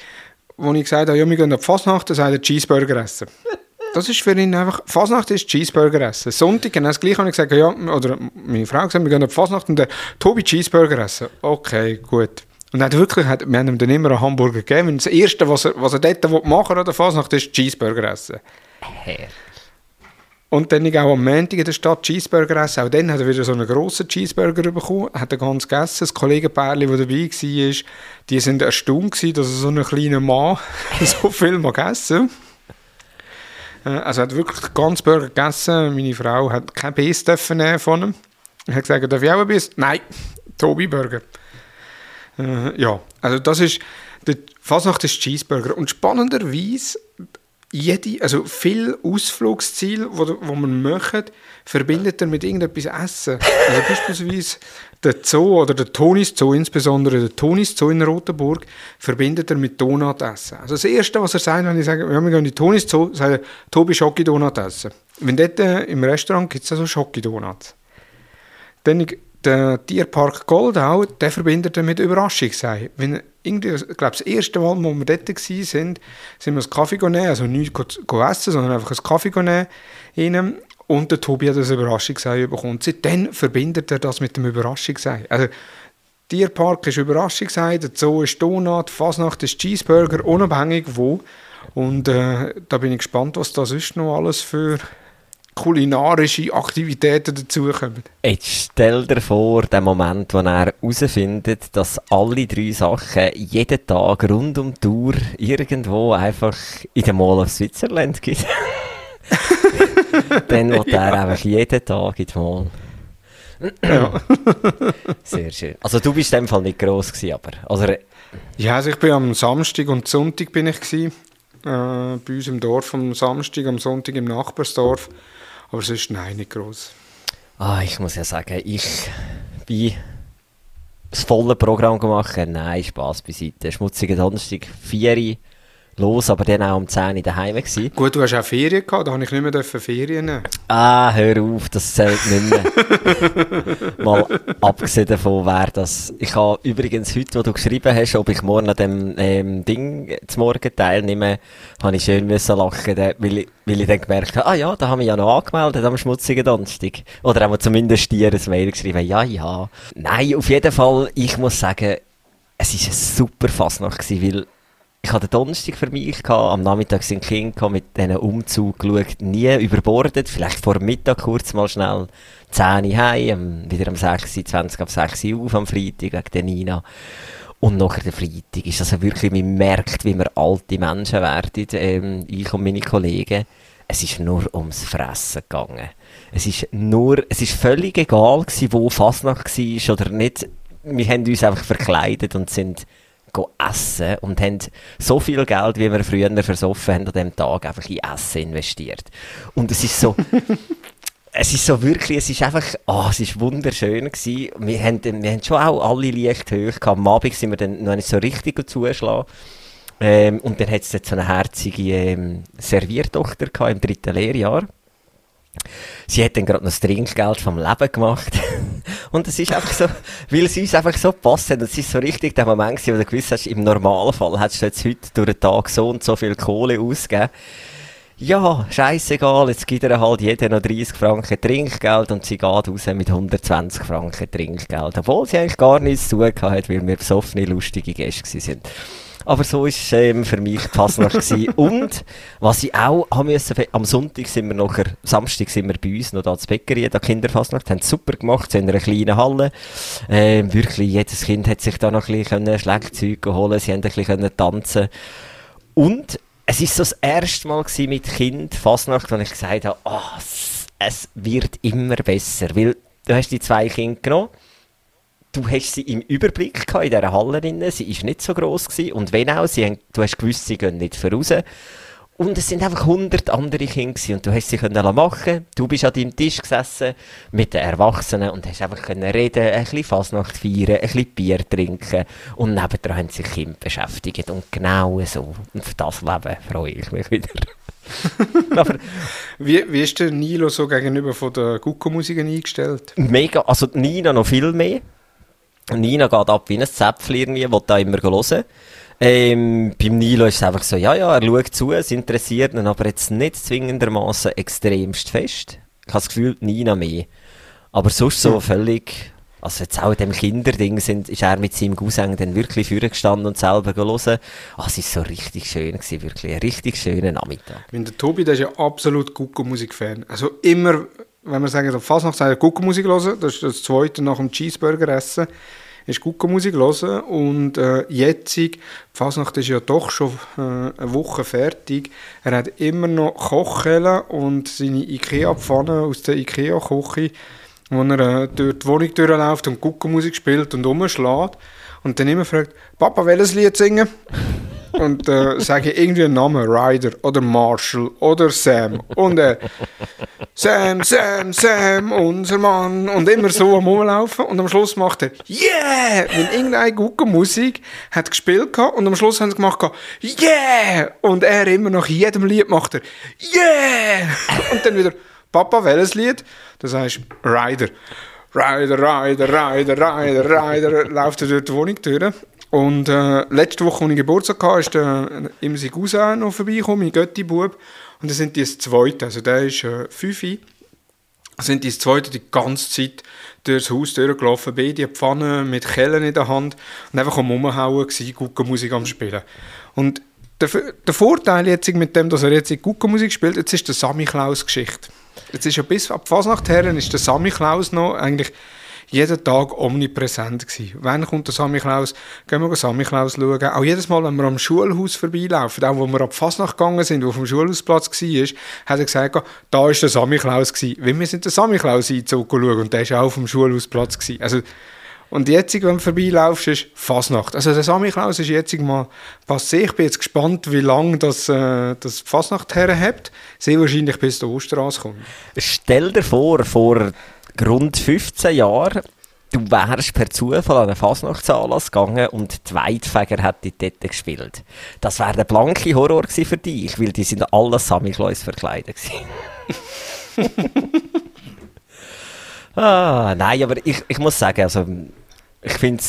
wo ich gesagt habe, ja, wir gehen auf die Fasnacht, dann sagt er Cheeseburger essen. Das ist für ihn einfach, Fasnacht ist Cheeseburger essen. Sonntag, genau das gleiche, habe ich gesagt, ja, oder meine Frau gesagt, wir gehen auf die Fasnacht und der Tobi Cheeseburger essen. Okay, gut. Und er hat wirklich, hat, wir haben ihm dann immer einen Hamburger gegeben. Und das Erste, was er, was er dort machen will, an der Fasnacht, ist Cheeseburger essen. Herr. Und dann auch am Montag in der Stadt Cheeseburger essen. Auch dann hat er wieder so einen grossen Cheeseburger bekommen. Hat er ganz gegessen. Das Kollegenpärchen, das dabei war, die sind erstaunt dass so ein kleiner Mann so viel mag essen Äh, Also er hat wirklich ganzen Burger gegessen. Meine Frau hat kein Biss dürfen von ihm. Er hat gesagt, darf ich auch ein Biss? Nein, Tobi Burger. Äh, ja, also das ist, der Fasnacht ist Cheeseburger. Und spannenderweise, jede, also viele Ausflugsziele, wo, wo man möchte, verbindet er mit irgendetwas Essen. Also beispielsweise der Zoo oder der Tonis Zoo, insbesondere der Tonis Zoo in Rotenburg, verbindet er mit Donut essen. Also das Erste, was er sagt, wenn ich sage, wir gehen in die Tonis Zoo, sagt er, Tobi Schoki Donut essen. Wenn dort äh, im Restaurant gibt es also Schoki Donuts. Dann der Tierpark Goldau, der verbindet er mit Überraschungsei. Wenn irgendwie, ich glaube, das erste Mal, wo wir dort waren, sind, sind wir einen Kaffee nehmen, also nicht go, essen, sondern einfach einen Kaffee. Ihnen. Und der Tobi hat das Überraschungsei bekommen. Seitdem verbindet er das mit dem Überraschungsei. Also, Tierpark ist Überraschungsei, der Zoo ist Donut, Fasnacht ist Cheeseburger, unabhängig wo. Und äh, da bin ich gespannt, was da sonst noch alles für kulinarische Aktivitäten dazukommen. Jetzt stell dir vor, den Moment, wo er herausfindet, dass alle drei Sachen jeden Tag rund um die Tour irgendwo einfach in der Mall of Switzerland gibt. Dann wird er einfach jeden Tag in die Mall. Ja. Sehr schön. Also du bist in dem Fall nicht gross gewesen, aber... Also, Ja, also ich bin am Samstag und Sonntag bin ich gsi, äh, bei uns im Dorf am Samstag, am Sonntag im Nachbarsdorf. Aber sonst nein, nicht groß. ah, ich muss ja sagen, ich bin das volle Programm gemacht. Nein, Spass beiseite. Schmutziger Donnerstag, 4 Uhr los, aber dann auch um 10 Uhr daheim gewesen. Gut, du hast auch Ferien gehabt, da habe ich nicht mehr dürfen Ferien nehmen. Ah, hör auf, das zählt nicht mehr. Mal abgesehen davon wäre das... Ich habe übrigens heute, wo du geschrieben hast, ob ich morgen an dem ähm, Ding zum Morgen teilnehme, habe ich schön müssen lachen, weil ich, weil ich dann gemerkt habe, ah ja, da habe ich ja noch angemeldet am schmutzigen Donnerstag. Oder haben wir zumindest dir ein Mail geschrieben, ja, ja. Nein, auf jeden Fall, ich muss sagen, es war eine super Fasnacht gewesen, weil ich hatte den Donnerstag für mich, gehabt, am Nachmittag sind gehabt, mit diesen Umzug geschaut, nie überbordet, vielleicht vor Mittag kurz mal schnell 10 Uhr heim, wieder am 6 Uhr, 20 ab 6 Uhr auf am Freitag wegen der Nina. Und nachher der Freitag ist also wirklich, man merkt, wie wir alte Menschen werden, ähm, ich und meine Kollegen. Es ist nur ums Fressen gegangen. Es ist nur, es ist völlig egal gewesen, wo Fasnacht war oder nicht. Wir haben uns einfach verkleidet und sind essen und haben so viel Geld, wie wir früher versoffen haben, an diesem Tag einfach in Essen investiert. Und es ist so, es ist so wirklich, es ist einfach, oh, es ist wunderschön gewesen. Wir haben, wir haben schon auch alle leicht hoch gehabt. Am Abend sind wir dann noch nicht so richtig zugeschlagen. Ähm, und dann hat es so eine herzige ähm, Serviertochter gehabt im dritten Lehrjahr. Sie hat dann gerade noch das Trinkgeld vom Leben gemacht. und es ist einfach so, weil es uns einfach so passt hat. Und es ist so richtig der Moment gewesen, wo du gewusst hast, im Normalfall hättest du jetzt heute durch den Tag so und so viel Kohle ausgegeben. Ja, scheißegal, jetzt gibt er halt jeder noch 30 Franken Trinkgeld und sie geht raus mit 120 Franken Trinkgeld. Obwohl sie eigentlich gar nichts zu hat, weil wir besoffene, lustige Gäste sind. Aber so war ähm, für mich die Fasnacht. gewesen. Und, was ich auch haben müssen, am Sonntag sind wir nachher, Samstag sind wir bei uns noch da zu Bäckerei, da Kinderfasnacht, haben es super gemacht, sind in einer kleinen Halle. Ähm, wirklich, jedes Kind hat sich da noch ein bisschen Schlagzeug holen, sie haben ein bisschen tanzen Und es ist so das erste Mal mit Kind Fasnacht, wo ich gesagt habe, oh, es wird immer besser, weil du hast die zwei Kinder genommen du hast sie im Überblick gehabt, in dieser Halle drin. Sie war nicht so gross gewesen. Und wenn auch, sie haben, du hast gewusst, sie gehen nicht voraus. Und es sind einfach 100 andere Kinder gewesen. und du hast sie können machen. Du bist an deinem Tisch gesessen mit den Erwachsenen und hast einfach können reden, ein bisschen Fasnacht feiern, ein bisschen Bier trinken und nebendran haben sich Kinder beschäftigt und genau so. Und für das Leben freue ich mich wieder. Aber wie, wie ist der Nilo so gegenüber von der Gucko-Musik eingestellt? Mega, also Nina noch viel mehr. Nina geht ab wie ein Zäpfchen irgendwie, will da immer hören. Ähm, beim Nilo ist es einfach so, ja, ja, er schaut zu, es interessiert ihn, aber jetzt nicht zwingendermaßen extremst fest. Ich habe das Gefühl, Nina mehr. Aber sonst so hm. völlig, also jetzt auch in dem Kinderding sind, ist er mit seinem Cousin dann wirklich vorgestanden und selber hören. Ah, es war so richtig schön gewesen, wirklich ein richtig schöner Nachmittag. Wenn der Tobi, der ist ja absolut Gucko-Musik-Fan. Also immer wenn wir sagen, noch sagen, Guckenmusik hören, das ist das zweite nach dem Cheeseburger essen, ist Guckenmusik hören und äh, jetzt, Fasnacht ist ja doch schon äh, eine Woche fertig, er hat immer noch Kochhellen und seine Ikea-Pfanne aus der Ikea-Küche, wo er äh, durch die Wohnung durchläuft und Guckenmusik spielt und umschlägt und dann immer fragt, Papa, welches Lied singen? Und äh, sage irgendwie einen Namen, Ryder oder Marshall oder Sam. Und äh, Sam, Sam, Sam, unser Mann. Und immer so am Rumlaufen. Und am Schluss macht er Yeah! Wenn irgendeine gute Musik hat gespielt hat, und am Schluss haben sie gemacht Yeah! Und er immer nach jedem Lied macht er Yeah! Und dann wieder Papa, welches Lied? Das heißt Ryder. Ryder, Ryder, Ryder, Ryder, Ryder, läuft er durch die Wohnung durch. Und äh, letzte Woche, als ich Geburtstag hatte, ist der, ihm sein Cousin noch vorbeigekommen, mein Götti-Bub. Und dann sind die das Zweite, also der ist äh, fünf, sind die Zweite die ganze Zeit durchs Haus durchgelaufen, beide Pfanne mit Kellen in der Hand und einfach am Rumhauen gewesen, gute Musik am Spielen. Und der, der Vorteil jetzt mit dem, dass er jetzt gute Musik spielt, jetzt ist der Sammy Klaus Geschichte. Jetzt ist ja bis ab Fasnacht her ist der Sammy Klaus noch eigentlich jeden Tag omnipräsent gewesen. Wann kommt der Samichlaus? Gehen wir Samichlaus schauen. Auch jedes Mal, wenn wir am Schulhaus vorbeilaufen, auch wo wir ab Fasnacht gegangen sind, wo auf dem Schulhausplatz war, hat er gesagt, da ist der Samichlaus gewesen. Weil wir sind den Samichlaus Einzug schauen und der war auch auf dem Schulhausplatz gewesen. Also, und jetzt, wenn du vorbeilaufst, ist Fasnacht. Also der Samichlaus ist jetzt mal passé. Ich bin jetzt gespannt, wie lange das, äh, das Fasnacht herhabt. Sehr wahrscheinlich bis der Osterstraße kommt. Stell dir vor, vor rund 15 Jahren, du wärst per Zufall an einen Fasnachtsanlass gegangen und die Weidfäger hätten dort gespielt. Das wäre der blanke Horror für dich, weil die sind alle Samichlaus verkleidet ah, nein, aber ich, ich muss sagen, also, ich finde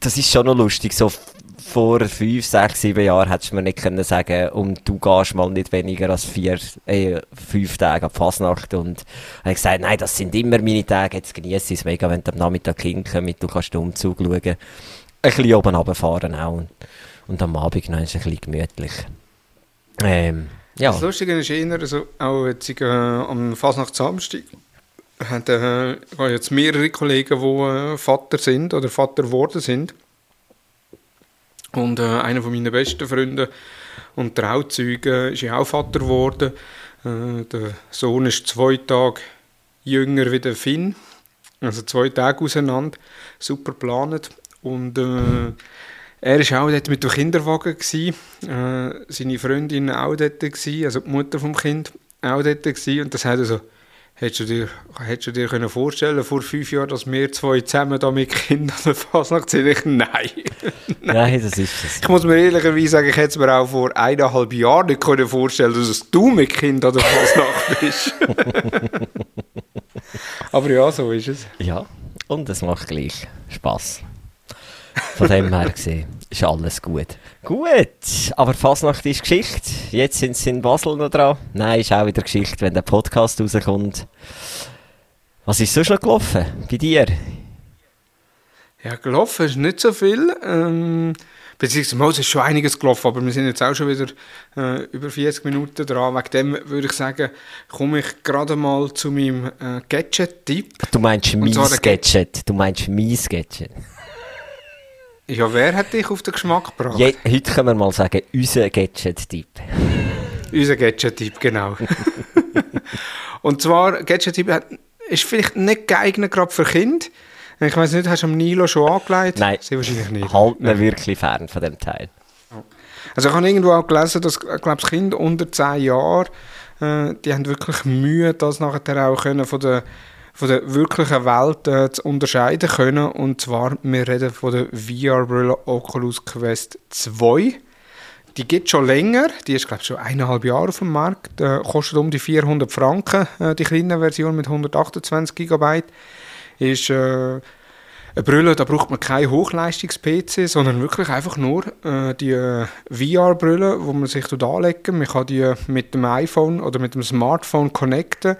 das ist schon noch lustig, so vor fünf, sechs, sieben Jahren hättest du mir nicht können sagen und du gehst mal nicht weniger als vier, äh, fünf Tage ab Fasnacht und habe gesagt, nein, das sind immer meine Tage, jetzt genieße ich es mega, wenn du am Nachmittag hinkommen mit, du kannst den Umzug schauen, ein bisschen oben runterfahren auch und, und am Abend noch ist ein bisschen gemütlich. Ähm, ja. Das Lustige ist eher, also auch jetzt äh, am Fasnacht Samstag, haben äh, jetzt mehrere Kollegen, die äh, Vater sind oder Vater geworden sind und äh, einer von meinen besten Freunde und Trauzeuge ist ja auch Vater geworden. Äh, der Sohn ist zwei Tage jünger wie der Finn, also zwei Tage auseinander, super geplant. Und äh, er war auch dort mit dem Kinderwagen, gewesen, äh, seine Freundin auch dort, gewesen, also die Mutter vom Kind auch dort. Gewesen, und das hat also Hättest du dir, hättest du dir können vorstellen vor fünf Jahren, dass wir zwei zusammen da mit Kindern an der Fasnacht sind? Nein. nein. das ist es. Ich muss mir ehrlicherweise sagen, ich hätte es mir auch vor eineinhalb Jahren nicht können vorstellen dass du mit Kindern an der Fasnacht bist. Aber ja, so ist es. Ja, und es macht gleich Spass. Von dem her gesehen ist alles gut. Gut, aber Fasnacht ist Geschichte. Jetzt sind sie in Basel noch dran. Nein, ist auch wieder Geschichte, wenn der Podcast rauskommt. Was ist so schon gelaufen bei dir? Ja, gelaufen ist nicht so viel. Ähm, Beziehungsweise es ist schon einiges gelaufen, aber wir sind jetzt auch schon wieder äh, über 40 Minuten dran. Wegen dem würde ich sagen, komme ich gerade mal zu meinem äh, Gadget-Tipp. Du meinst mein Gadget. Du meinst mein Gadget. Ja, wer hat dich auf den Geschmack gebracht? Je, heute können wir mal sagen, unser Gadget-Tipp. unser Gadget-Tipp, genau. Und zwar, Gadget-Tipp ist vielleicht nicht geeignet gerade für Kinder. Ich weiß nicht, hast du am Nilo schon angelegt? Nein, Sie wahrscheinlich nicht. halt mir wirklich fern von dem Teil. Also ich habe irgendwo auch gelesen, dass glaube Kinder unter 10 Jahren, äh, die haben wirklich Mühe, das nachher auch können von der von der wirklichen Welt äh, zu unterscheiden können. Und zwar, wir reden von der VR-Brille Oculus Quest 2. Die gibt schon länger, die ist glaube ich schon eineinhalb Jahre auf dem Markt, äh, kostet um die 400 Franken, äh, die kleine Version mit 128 GB. Ist äh, eine Brille, da braucht man kein Hochleistungs-PC, sondern wirklich einfach nur äh, die äh, VR-Brille, wo man sich dort anlegen Man kann die mit dem iPhone oder mit dem Smartphone connecten.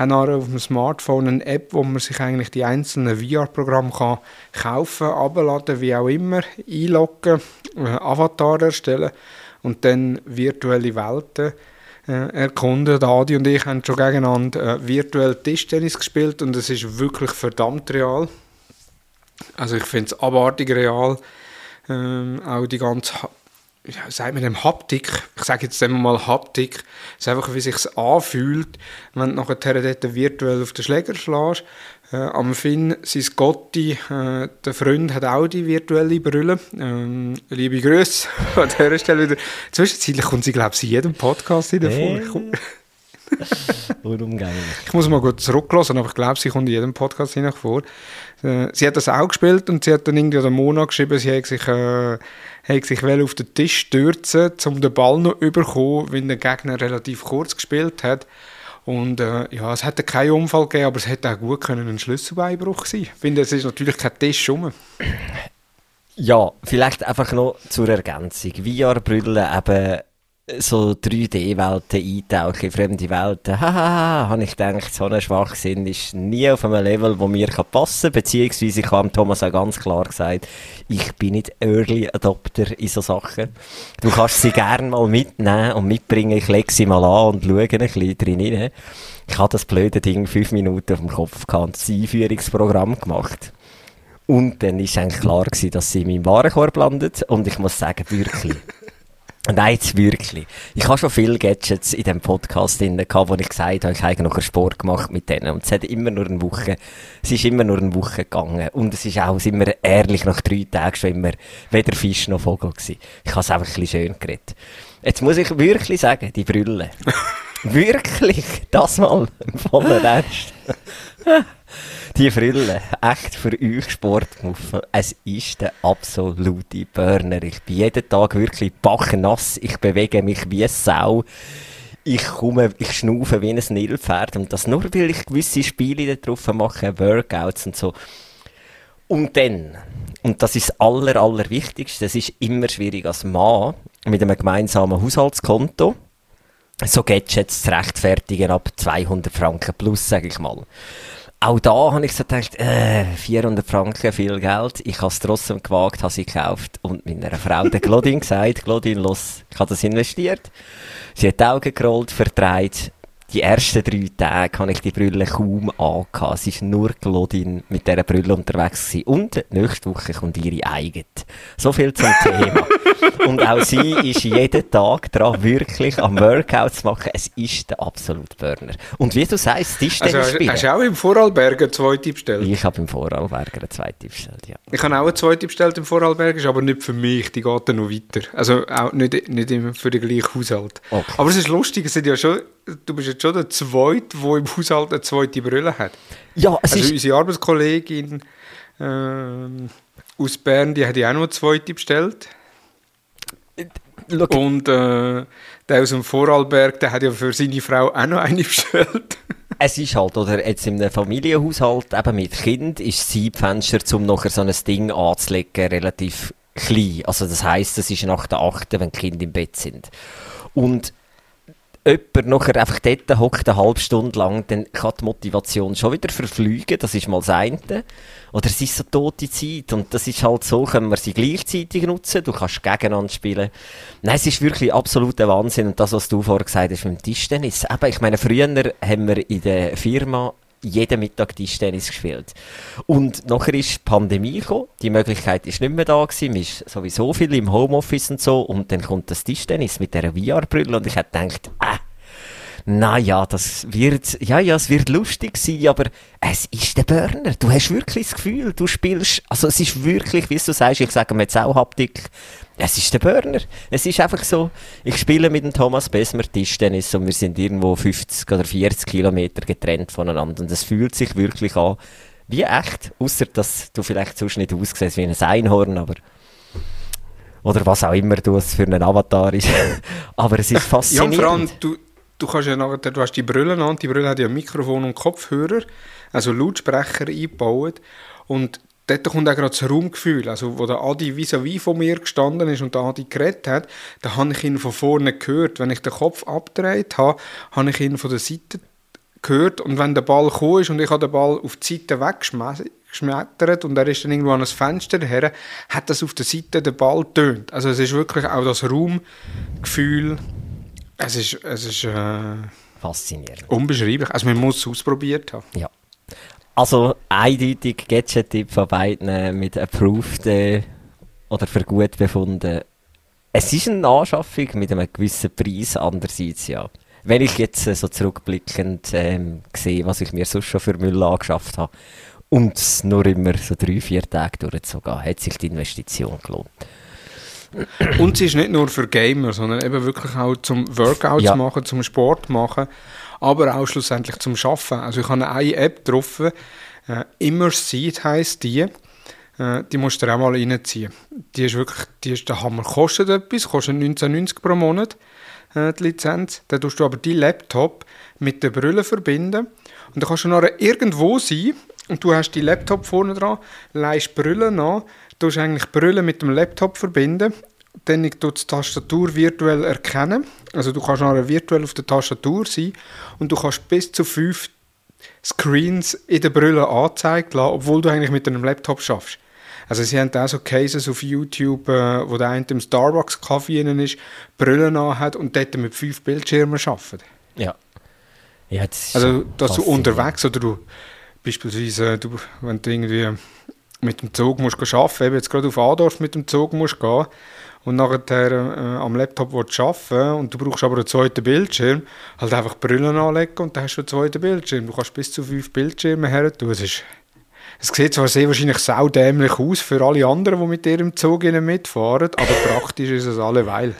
Haben auch auf dem Smartphone eine App, wo man sich eigentlich die einzelnen VR-Programme kann kaufen, abladen, wie auch immer, einloggen, äh, Avatar erstellen und dann virtuelle Welten äh, erkunden. Adi und ich haben schon gegeneinander äh, virtuell Tischtennis gespielt und es ist wirklich verdammt real. Also ich finde es abartig real. Ähm, auch die ganze, ja, sagt man dem Haptik, ich sage jetzt einmal Haptik, es ist einfach, wie sich anfühlt, wenn du nachher dort virtuell auf den Schläger schlägst. Äh, am Finn, sein Gotti, äh, der Freund, hat auch die virtuelle Brille. Ähm, liebe Grüße an dieser Stelle wieder. Zwischenzeitlich kommt sie, glaube ich, in jedem Podcast in der hey. Unumgänglich. Ich muss mal gut zurücklassen, aber ich glaube, sie kommt in jedem Podcast hinein vor. Äh, sie hat das auch gespielt und sie hat dann irgendwie an Mona geschrieben, sie hätte sich, äh, hätte sich auf den Tisch stürzen, um den Ball noch überkommen, wenn der Gegner relativ kurz gespielt hat. Und äh, ja, es hätte keinen Unfall gegeben, aber es hätte auch gut können ein Schlüsselbeinbruch sein. Ich finde, es ist natürlich kein Tisch rum. Ja, vielleicht einfach noch zur Ergänzung. VR-Brille eben so 3D-Welten eintauchen, in fremde Welten. Hahaha, habe ich gedacht, so ein Schwachsinn ist nie auf einem Level, wo mir passen kann. Beziehungsweise, ich habe Thomas auch ganz klar gesagt, ich bin nicht Early Adopter in so Sachen. Du kannst sie gerne mal mitnehmen und mitbringen. Ich lege sie mal an und schaue ein bisschen drin rein. Ich habe das blöde Ding fünf Minuten auf dem Kopf gehabt und das Einführungsprogramm gemacht. Und dann war eigentlich klar gewesen, dass sie in meinem Warenkorb landet. Und ich muss sagen, wirklich. Nein, jetzt wirklich. Ich habe schon viele Gadgets in diesem Podcast drin gehabt, wo ich gesagt habe, ich habe noch einen Sport gemacht mit denen. Und es hat immer nur eine Woche, es ist immer nur eine Woche gegangen. Und es ist auch, sind wir ehrlich, nach drei Tagen schon immer weder Fisch noch Vogel gewesen. Ich habe es einfach ein bisschen schön geredet. Jetzt muss ich wirklich sagen, die Brille. wirklich, das mal im vollen Ernst. Die Brille, echt für euch Sportmuffen, es ist der absolute Burner. Ich bin jeden Tag wirklich bachnass, ich bewege mich wie eine Sau. Ich komme, ich schnaufe wie ein Nilpferd und das nur, weil ich gewisse Spiele drauf mache, Workouts und so. Und dann, und das ist das aller, allerwichtigste, es ist immer schwierig als Mann mit einem gemeinsamen Haushaltskonto so Gadgets zu rechtfertigen ab 200 Franken plus, sage ich mal auch da habe ich so gedacht, äh, 400 Franken, viel Geld. Ich habe es trotzdem gewagt, habe sie gekauft und meiner Frau, der Claudine, gesagt, Claudine, los, ich habe das investiert. Sie hat die Augen gerollt, vertreibt die ersten drei Tage habe ich die Brille kaum angehabt. Es ist nur Claudine mit dieser Brille unterwegs gewesen. Und nächste Woche kommt ihre eigene. So viel zum Thema. Und auch sie ist jeden Tag dran, wirklich am Workout zu machen. Es ist der absolute Burner. Und wie du sagst, Tischtennis also, spielen. Hast du auch im Vorarlberger eine zweite bestellt? Ich habe im Vorarlberger eine zweite bestellt, ja. Ich habe auch eine zweite bestellt im Vorarlberger, aber nicht für mich. Die geht dann noch weiter. Also auch nicht, nicht für den gleichen Haushalt. Okay. Aber es ist lustig, es sind ja schon du bist jetzt schon der Zweite, der im Haushalt eine zweite Brille hat. Ja, es also ist... unsere Arbeitskollegin äh, aus Bern, die hat ja auch noch eine zweite bestellt. Look. Und äh, der aus dem Vorarlberg, der hat ja für seine Frau auch noch eine bestellt. es ist halt, oder jetzt in einem Familienhaushalt, eben mit Kind, ist das Zeitfenster, um nachher so ein Ding anzulegen, relativ klein. Also das heisst, es ist nach der 8., wenn die Kinder im Bett sind. Und jemand nachher einfach dort hockt, eine halbe Stunde lang, dann kann die Motivation schon wieder verfliegen. Das ist mal das eine. Oder es ist so tote Zeit. Und das ist halt so, können wir sie gleichzeitig nutzen. Du kannst gegeneinander spielen. Nein, es ist wirklich absoluter Wahnsinn. Und das, was du vorher gesagt hast mit dem Tischtennis. Eben, ich meine, früher haben wir in der Firma jeden Mittag Tischtennis gespielt. Und nachher ist die Pandemie gekommen, die Möglichkeit ist nicht mehr da gewesen, man ist sowieso viel im Homeoffice und so, und dann kommt das Tischtennis mit dieser VR-Brille und ich habe gedacht, äh, naja, das wird, ja, ja, es wird lustig sein, aber es ist der Burner. Du hast wirklich das Gefühl, du spielst, also es ist wirklich, wie du sagst, ich sage mir jetzt auch Haptik, es ist der Burner. Es ist einfach so, ich spiele mit dem Thomas Besmer Tischtennis und wir sind irgendwo 50 oder 40 Kilometer getrennt voneinander und es fühlt sich wirklich an wie echt, außer dass du vielleicht sonst nicht aussiehst wie ein Einhorn, aber oder was auch immer du für einen Avatar ist. aber es ist faszinierend. Ja, vor allem, du, du kannst ja nachher, du hast die Brille an, die Brille hat ja Mikrofon und Kopfhörer, also Lautsprecher eingebaut und dort kommt auch gerade das Raumgefühl, also wo der Adi vis-à-vis von mir gestanden ist und der Adi geredet hat, da habe ich ihn von vorne gehört. Wenn ich den Kopf abgedreht habe, habe ich ihn von der Seite gehört und wenn der Ball gekommen ist und ich habe den Ball auf die Seite weggeschmettert und er ist dann irgendwo an das Fenster her, hat das auf der Seite den Ball tönt. Also es ist wirklich auch das Raumgefühl, es ist, es ist äh, Faszinierend. unbeschreiblich. Also man muss es ausprobiert haben. Ja. Also eindeutig Gadget-Tipp von beiden mit approved äh, oder für gut befunden. Es ist eine Anschaffung mit einem gewissen Preis, andererseits ja. Wenn ich jetzt äh, so zurückblickend ähm, sehe, was ich mir sonst schon für Müll angeschafft habe und es nur immer so drei, vier Tage durchzugehen, hat sich die Investition gelohnt. Und sie ist nicht nur für Gamer, sondern eben wirklich auch zum Workouts Ja. machen, zum Sport machen, aber auch schlussendlich zum Schaffen. Also ich habe eine App getroffen, äh, Immerseed heisst die. Äh, die musst du auch mal reinziehen. Die ist wirklich, die ist der Hammer. Kostet etwas, kostet 19,90 pro Monat äh, die Lizenz. Dann tust du aber die Laptop mit der Brille verbinden und dann kannst du nachher irgendwo sein und du hast die Laptop vorne dran, leihst die Brille an, tust eigentlich Brille mit dem Laptop verbinden, dann tut die Tastatur virtuell erkennen, also du kannst nachher virtuell auf der Tastatur sein und du kannst bis zu fünf Screens in der Brille angezeigt lassen, obwohl du eigentlich mit einem Laptop schaffst. Also sie haben auch so Cases auf YouTube, äh, wo der eine im Starbucks-Kaffee innen ist, Brillen hat und dort mit fünf Bildschirmen arbeitet. Ja. Ja, das Also, dass du unterwegs oder du beispielsweise, du, wenn du irgendwie mit dem Zug musst arbeiten, eben jetzt gerade auf Adorf mit dem Zug musst gehen und nachher äh, am Laptop arbeiten und du brauchst aber einen zweiten Bildschirm, halt einfach Brillen anlegen und dann hast du einen zweiten Bildschirm. Du kannst bis zu fünf Bildschirme her tun. Es, ist, es sieht zwar sehr wahrscheinlich saudämlich aus für alle anderen, die mit dir im Zug mitfahren, aber praktisch ist es alleweil.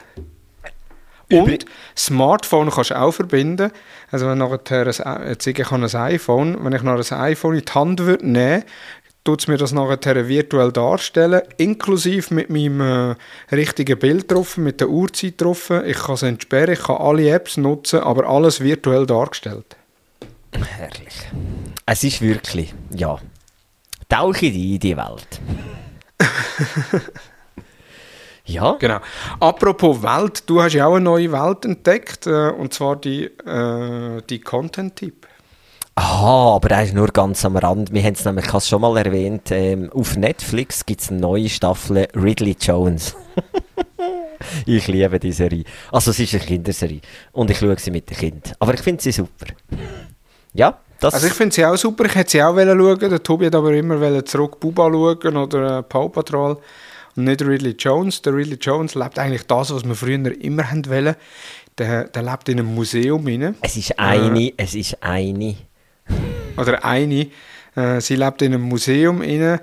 Und Smartphone kannst du auch verbinden. Also wenn nachher ein, jetzt ich habe ein iPhone, wenn ich noch ein iPhone in die Hand würde nehmen, tut es mir das nachher virtuell darstellen, inklusive mit meinem äh, richtigen Bild drauf, mit der Uhrzeit drauf. Ich kann es entsperren, ich kann alle Apps nutzen, aber alles virtuell dargestellt. Herrlich. Es ist wirklich, ja. Tauche in die, in die Welt. ja, Genau. Apropos Welt, du hast ja auch eine neue Welt entdeckt, äh, und zwar die, äh, die Content-Typ. Aha, aber er ist nur ganz am Rand. Wir haben es nämlich schon mal erwähnt. Ähm, auf Netflix gibt es eine neue Staffel Ridley Jones. ich liebe die Serie. Also es ist eine Kinderserie. Und ich schaue sie mit den Kindern. Aber ich finde sie super. Ja, das... Also ich finde sie auch super, ich hätte sie auch wollen schauen, der Tobi hat aber immer zurück Buba schauen oder äh, Paw Patrol und nicht Ridley Jones. Der Ridley Jones lebt eigentlich das, was wir früher immer wollen. Der, der lebt in einem Museum rein. es ist eine, es ist eine. Oder eine, äh, sie lebt in einem Museum inne,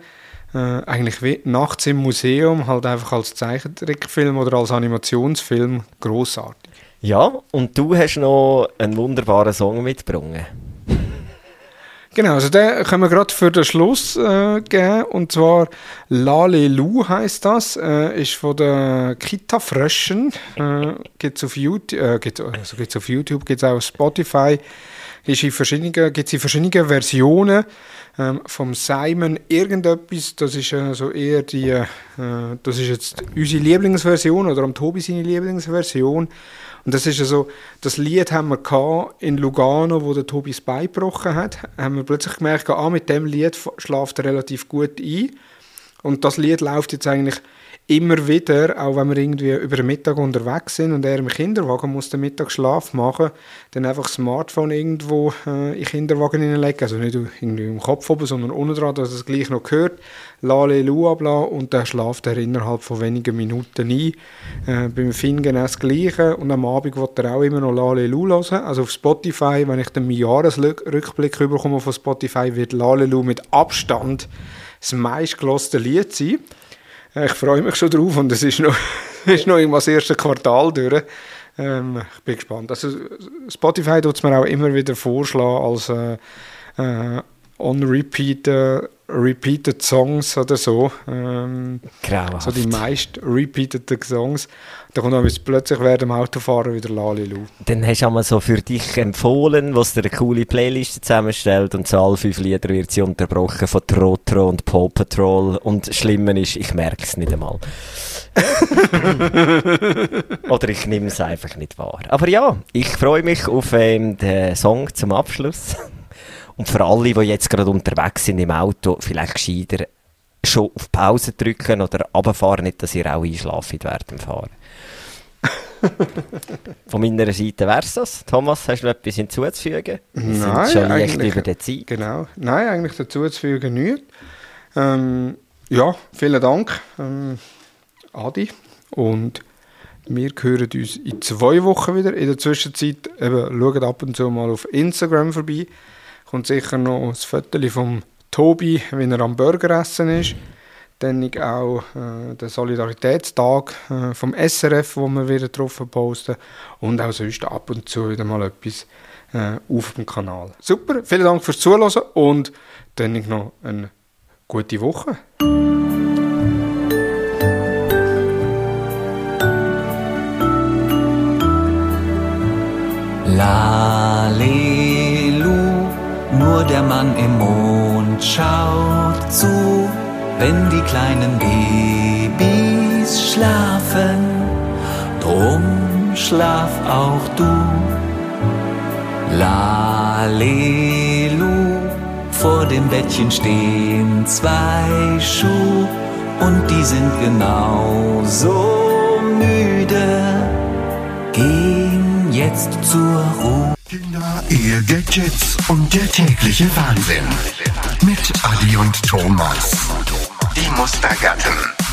äh, eigentlich wie nachts im Museum, halt einfach als Zeichentrickfilm oder als Animationsfilm, großartig. Ja, und du hast noch einen wunderbaren Song mitgebracht. Genau, also den können wir gerade für den Schluss äh, geben, und zwar Lalelu heißt das, äh, ist von der Kita Fröschen, äh, gibt's auf YouTube, äh, gibt's, also gibt's auf YouTube, gibt's auch auf Spotify, ist in verschiedenen, gibt es in verschiedenen Versionen ähm, vom Simon irgendetwas, das ist äh, so eher die, äh, das ist jetzt unsere Lieblingsversion oder am Tobi seine Lieblingsversion. Und das ist also, das Lied haben wir in Lugano, wo der Tobi das Bein gebrochen hat, haben wir plötzlich gemerkt, ah, mit dem Lied schlaft er relativ gut ein. Und das Lied läuft jetzt eigentlich immer wieder, auch wenn wir irgendwie über den Mittag unterwegs sind und er im Kinderwagen muss den Mittagsschlaf machen, dann einfach das Smartphone irgendwo äh, in den Kinderwagen hineinlegen, also nicht irgendwie im Kopf oben, sondern unten dran, dass es gleich noch hört, Lalelu abla und dann schlaft er innerhalb von wenigen Minuten ein. Äh, beim Finn genau das Gleiche und am Abend wird er auch immer noch Lalelu hören, also auf Spotify, wenn ich den Jahresrückblick bekomme von Spotify, wird Lalelu mit Abstand das meistgeloste Lied sein. Ich freue mich schon drauf und es ist noch, ist noch das erste Quartal durch. Ähm, ich bin gespannt. Also Spotify tut es mir auch immer wieder vorschlagen als äh, äh, on-repeat äh, repeated Songs oder so. Ähm, Grauenhaft. So die meist repeated Songs. Da kommt dann plötzlich während dem Autofahren wieder Lalilu. Dann hast du einmal so für dich empfohlen, was dir eine coole Playlist zusammenstellt und zu all fünf Lieder wird sie unterbrochen von Trotro und Paw Patrol und das Schlimme ist, ich merke es nicht einmal. Oder ich nehme es einfach nicht wahr. Aber ja, ich freue mich auf ähm, den Song zum Abschluss. Und für alle, die jetzt gerade unterwegs sind im Auto, vielleicht gescheiter schon auf Pause drücken oder runterfahren, nicht, dass ihr auch einschlafen während dem Fahren. Von meiner Seite wäre es das. Thomas, hast du etwas hinzuzufügen? Wir Nein, sind schon leicht über die Zeit. Genau. Nein, eigentlich dazuzufügen nichts. Ähm, ja, vielen Dank, ähm, Adi. Und wir hören uns in zwei Wochen wieder. In der Zwischenzeit eben, schaut ab und zu mal auf Instagram vorbei kommt sicher noch das Foto vom Tobi, wenn er am Burgeressen ist. Dann auch äh, der Solidaritätstag äh, vom SRF, wo wir wieder drauf posten. Und auch sonst ab und zu wieder mal etwas äh, auf dem Kanal. Super, vielen Dank fürs Zuhören und dann noch eine gute Woche. Lalelu nur der Mann im Mond schaut zu, wenn die kleinen Babys schlafen. Drum schlaf auch du. Lalelu, vor dem Bettchen stehen zwei Schuhe und die sind genauso müde. Gehen jetzt zur Ruhe. Kinder, Ehe, Gadgets und der tägliche Wahnsinn. Mit Adi und Thomas. Die Mustergatten.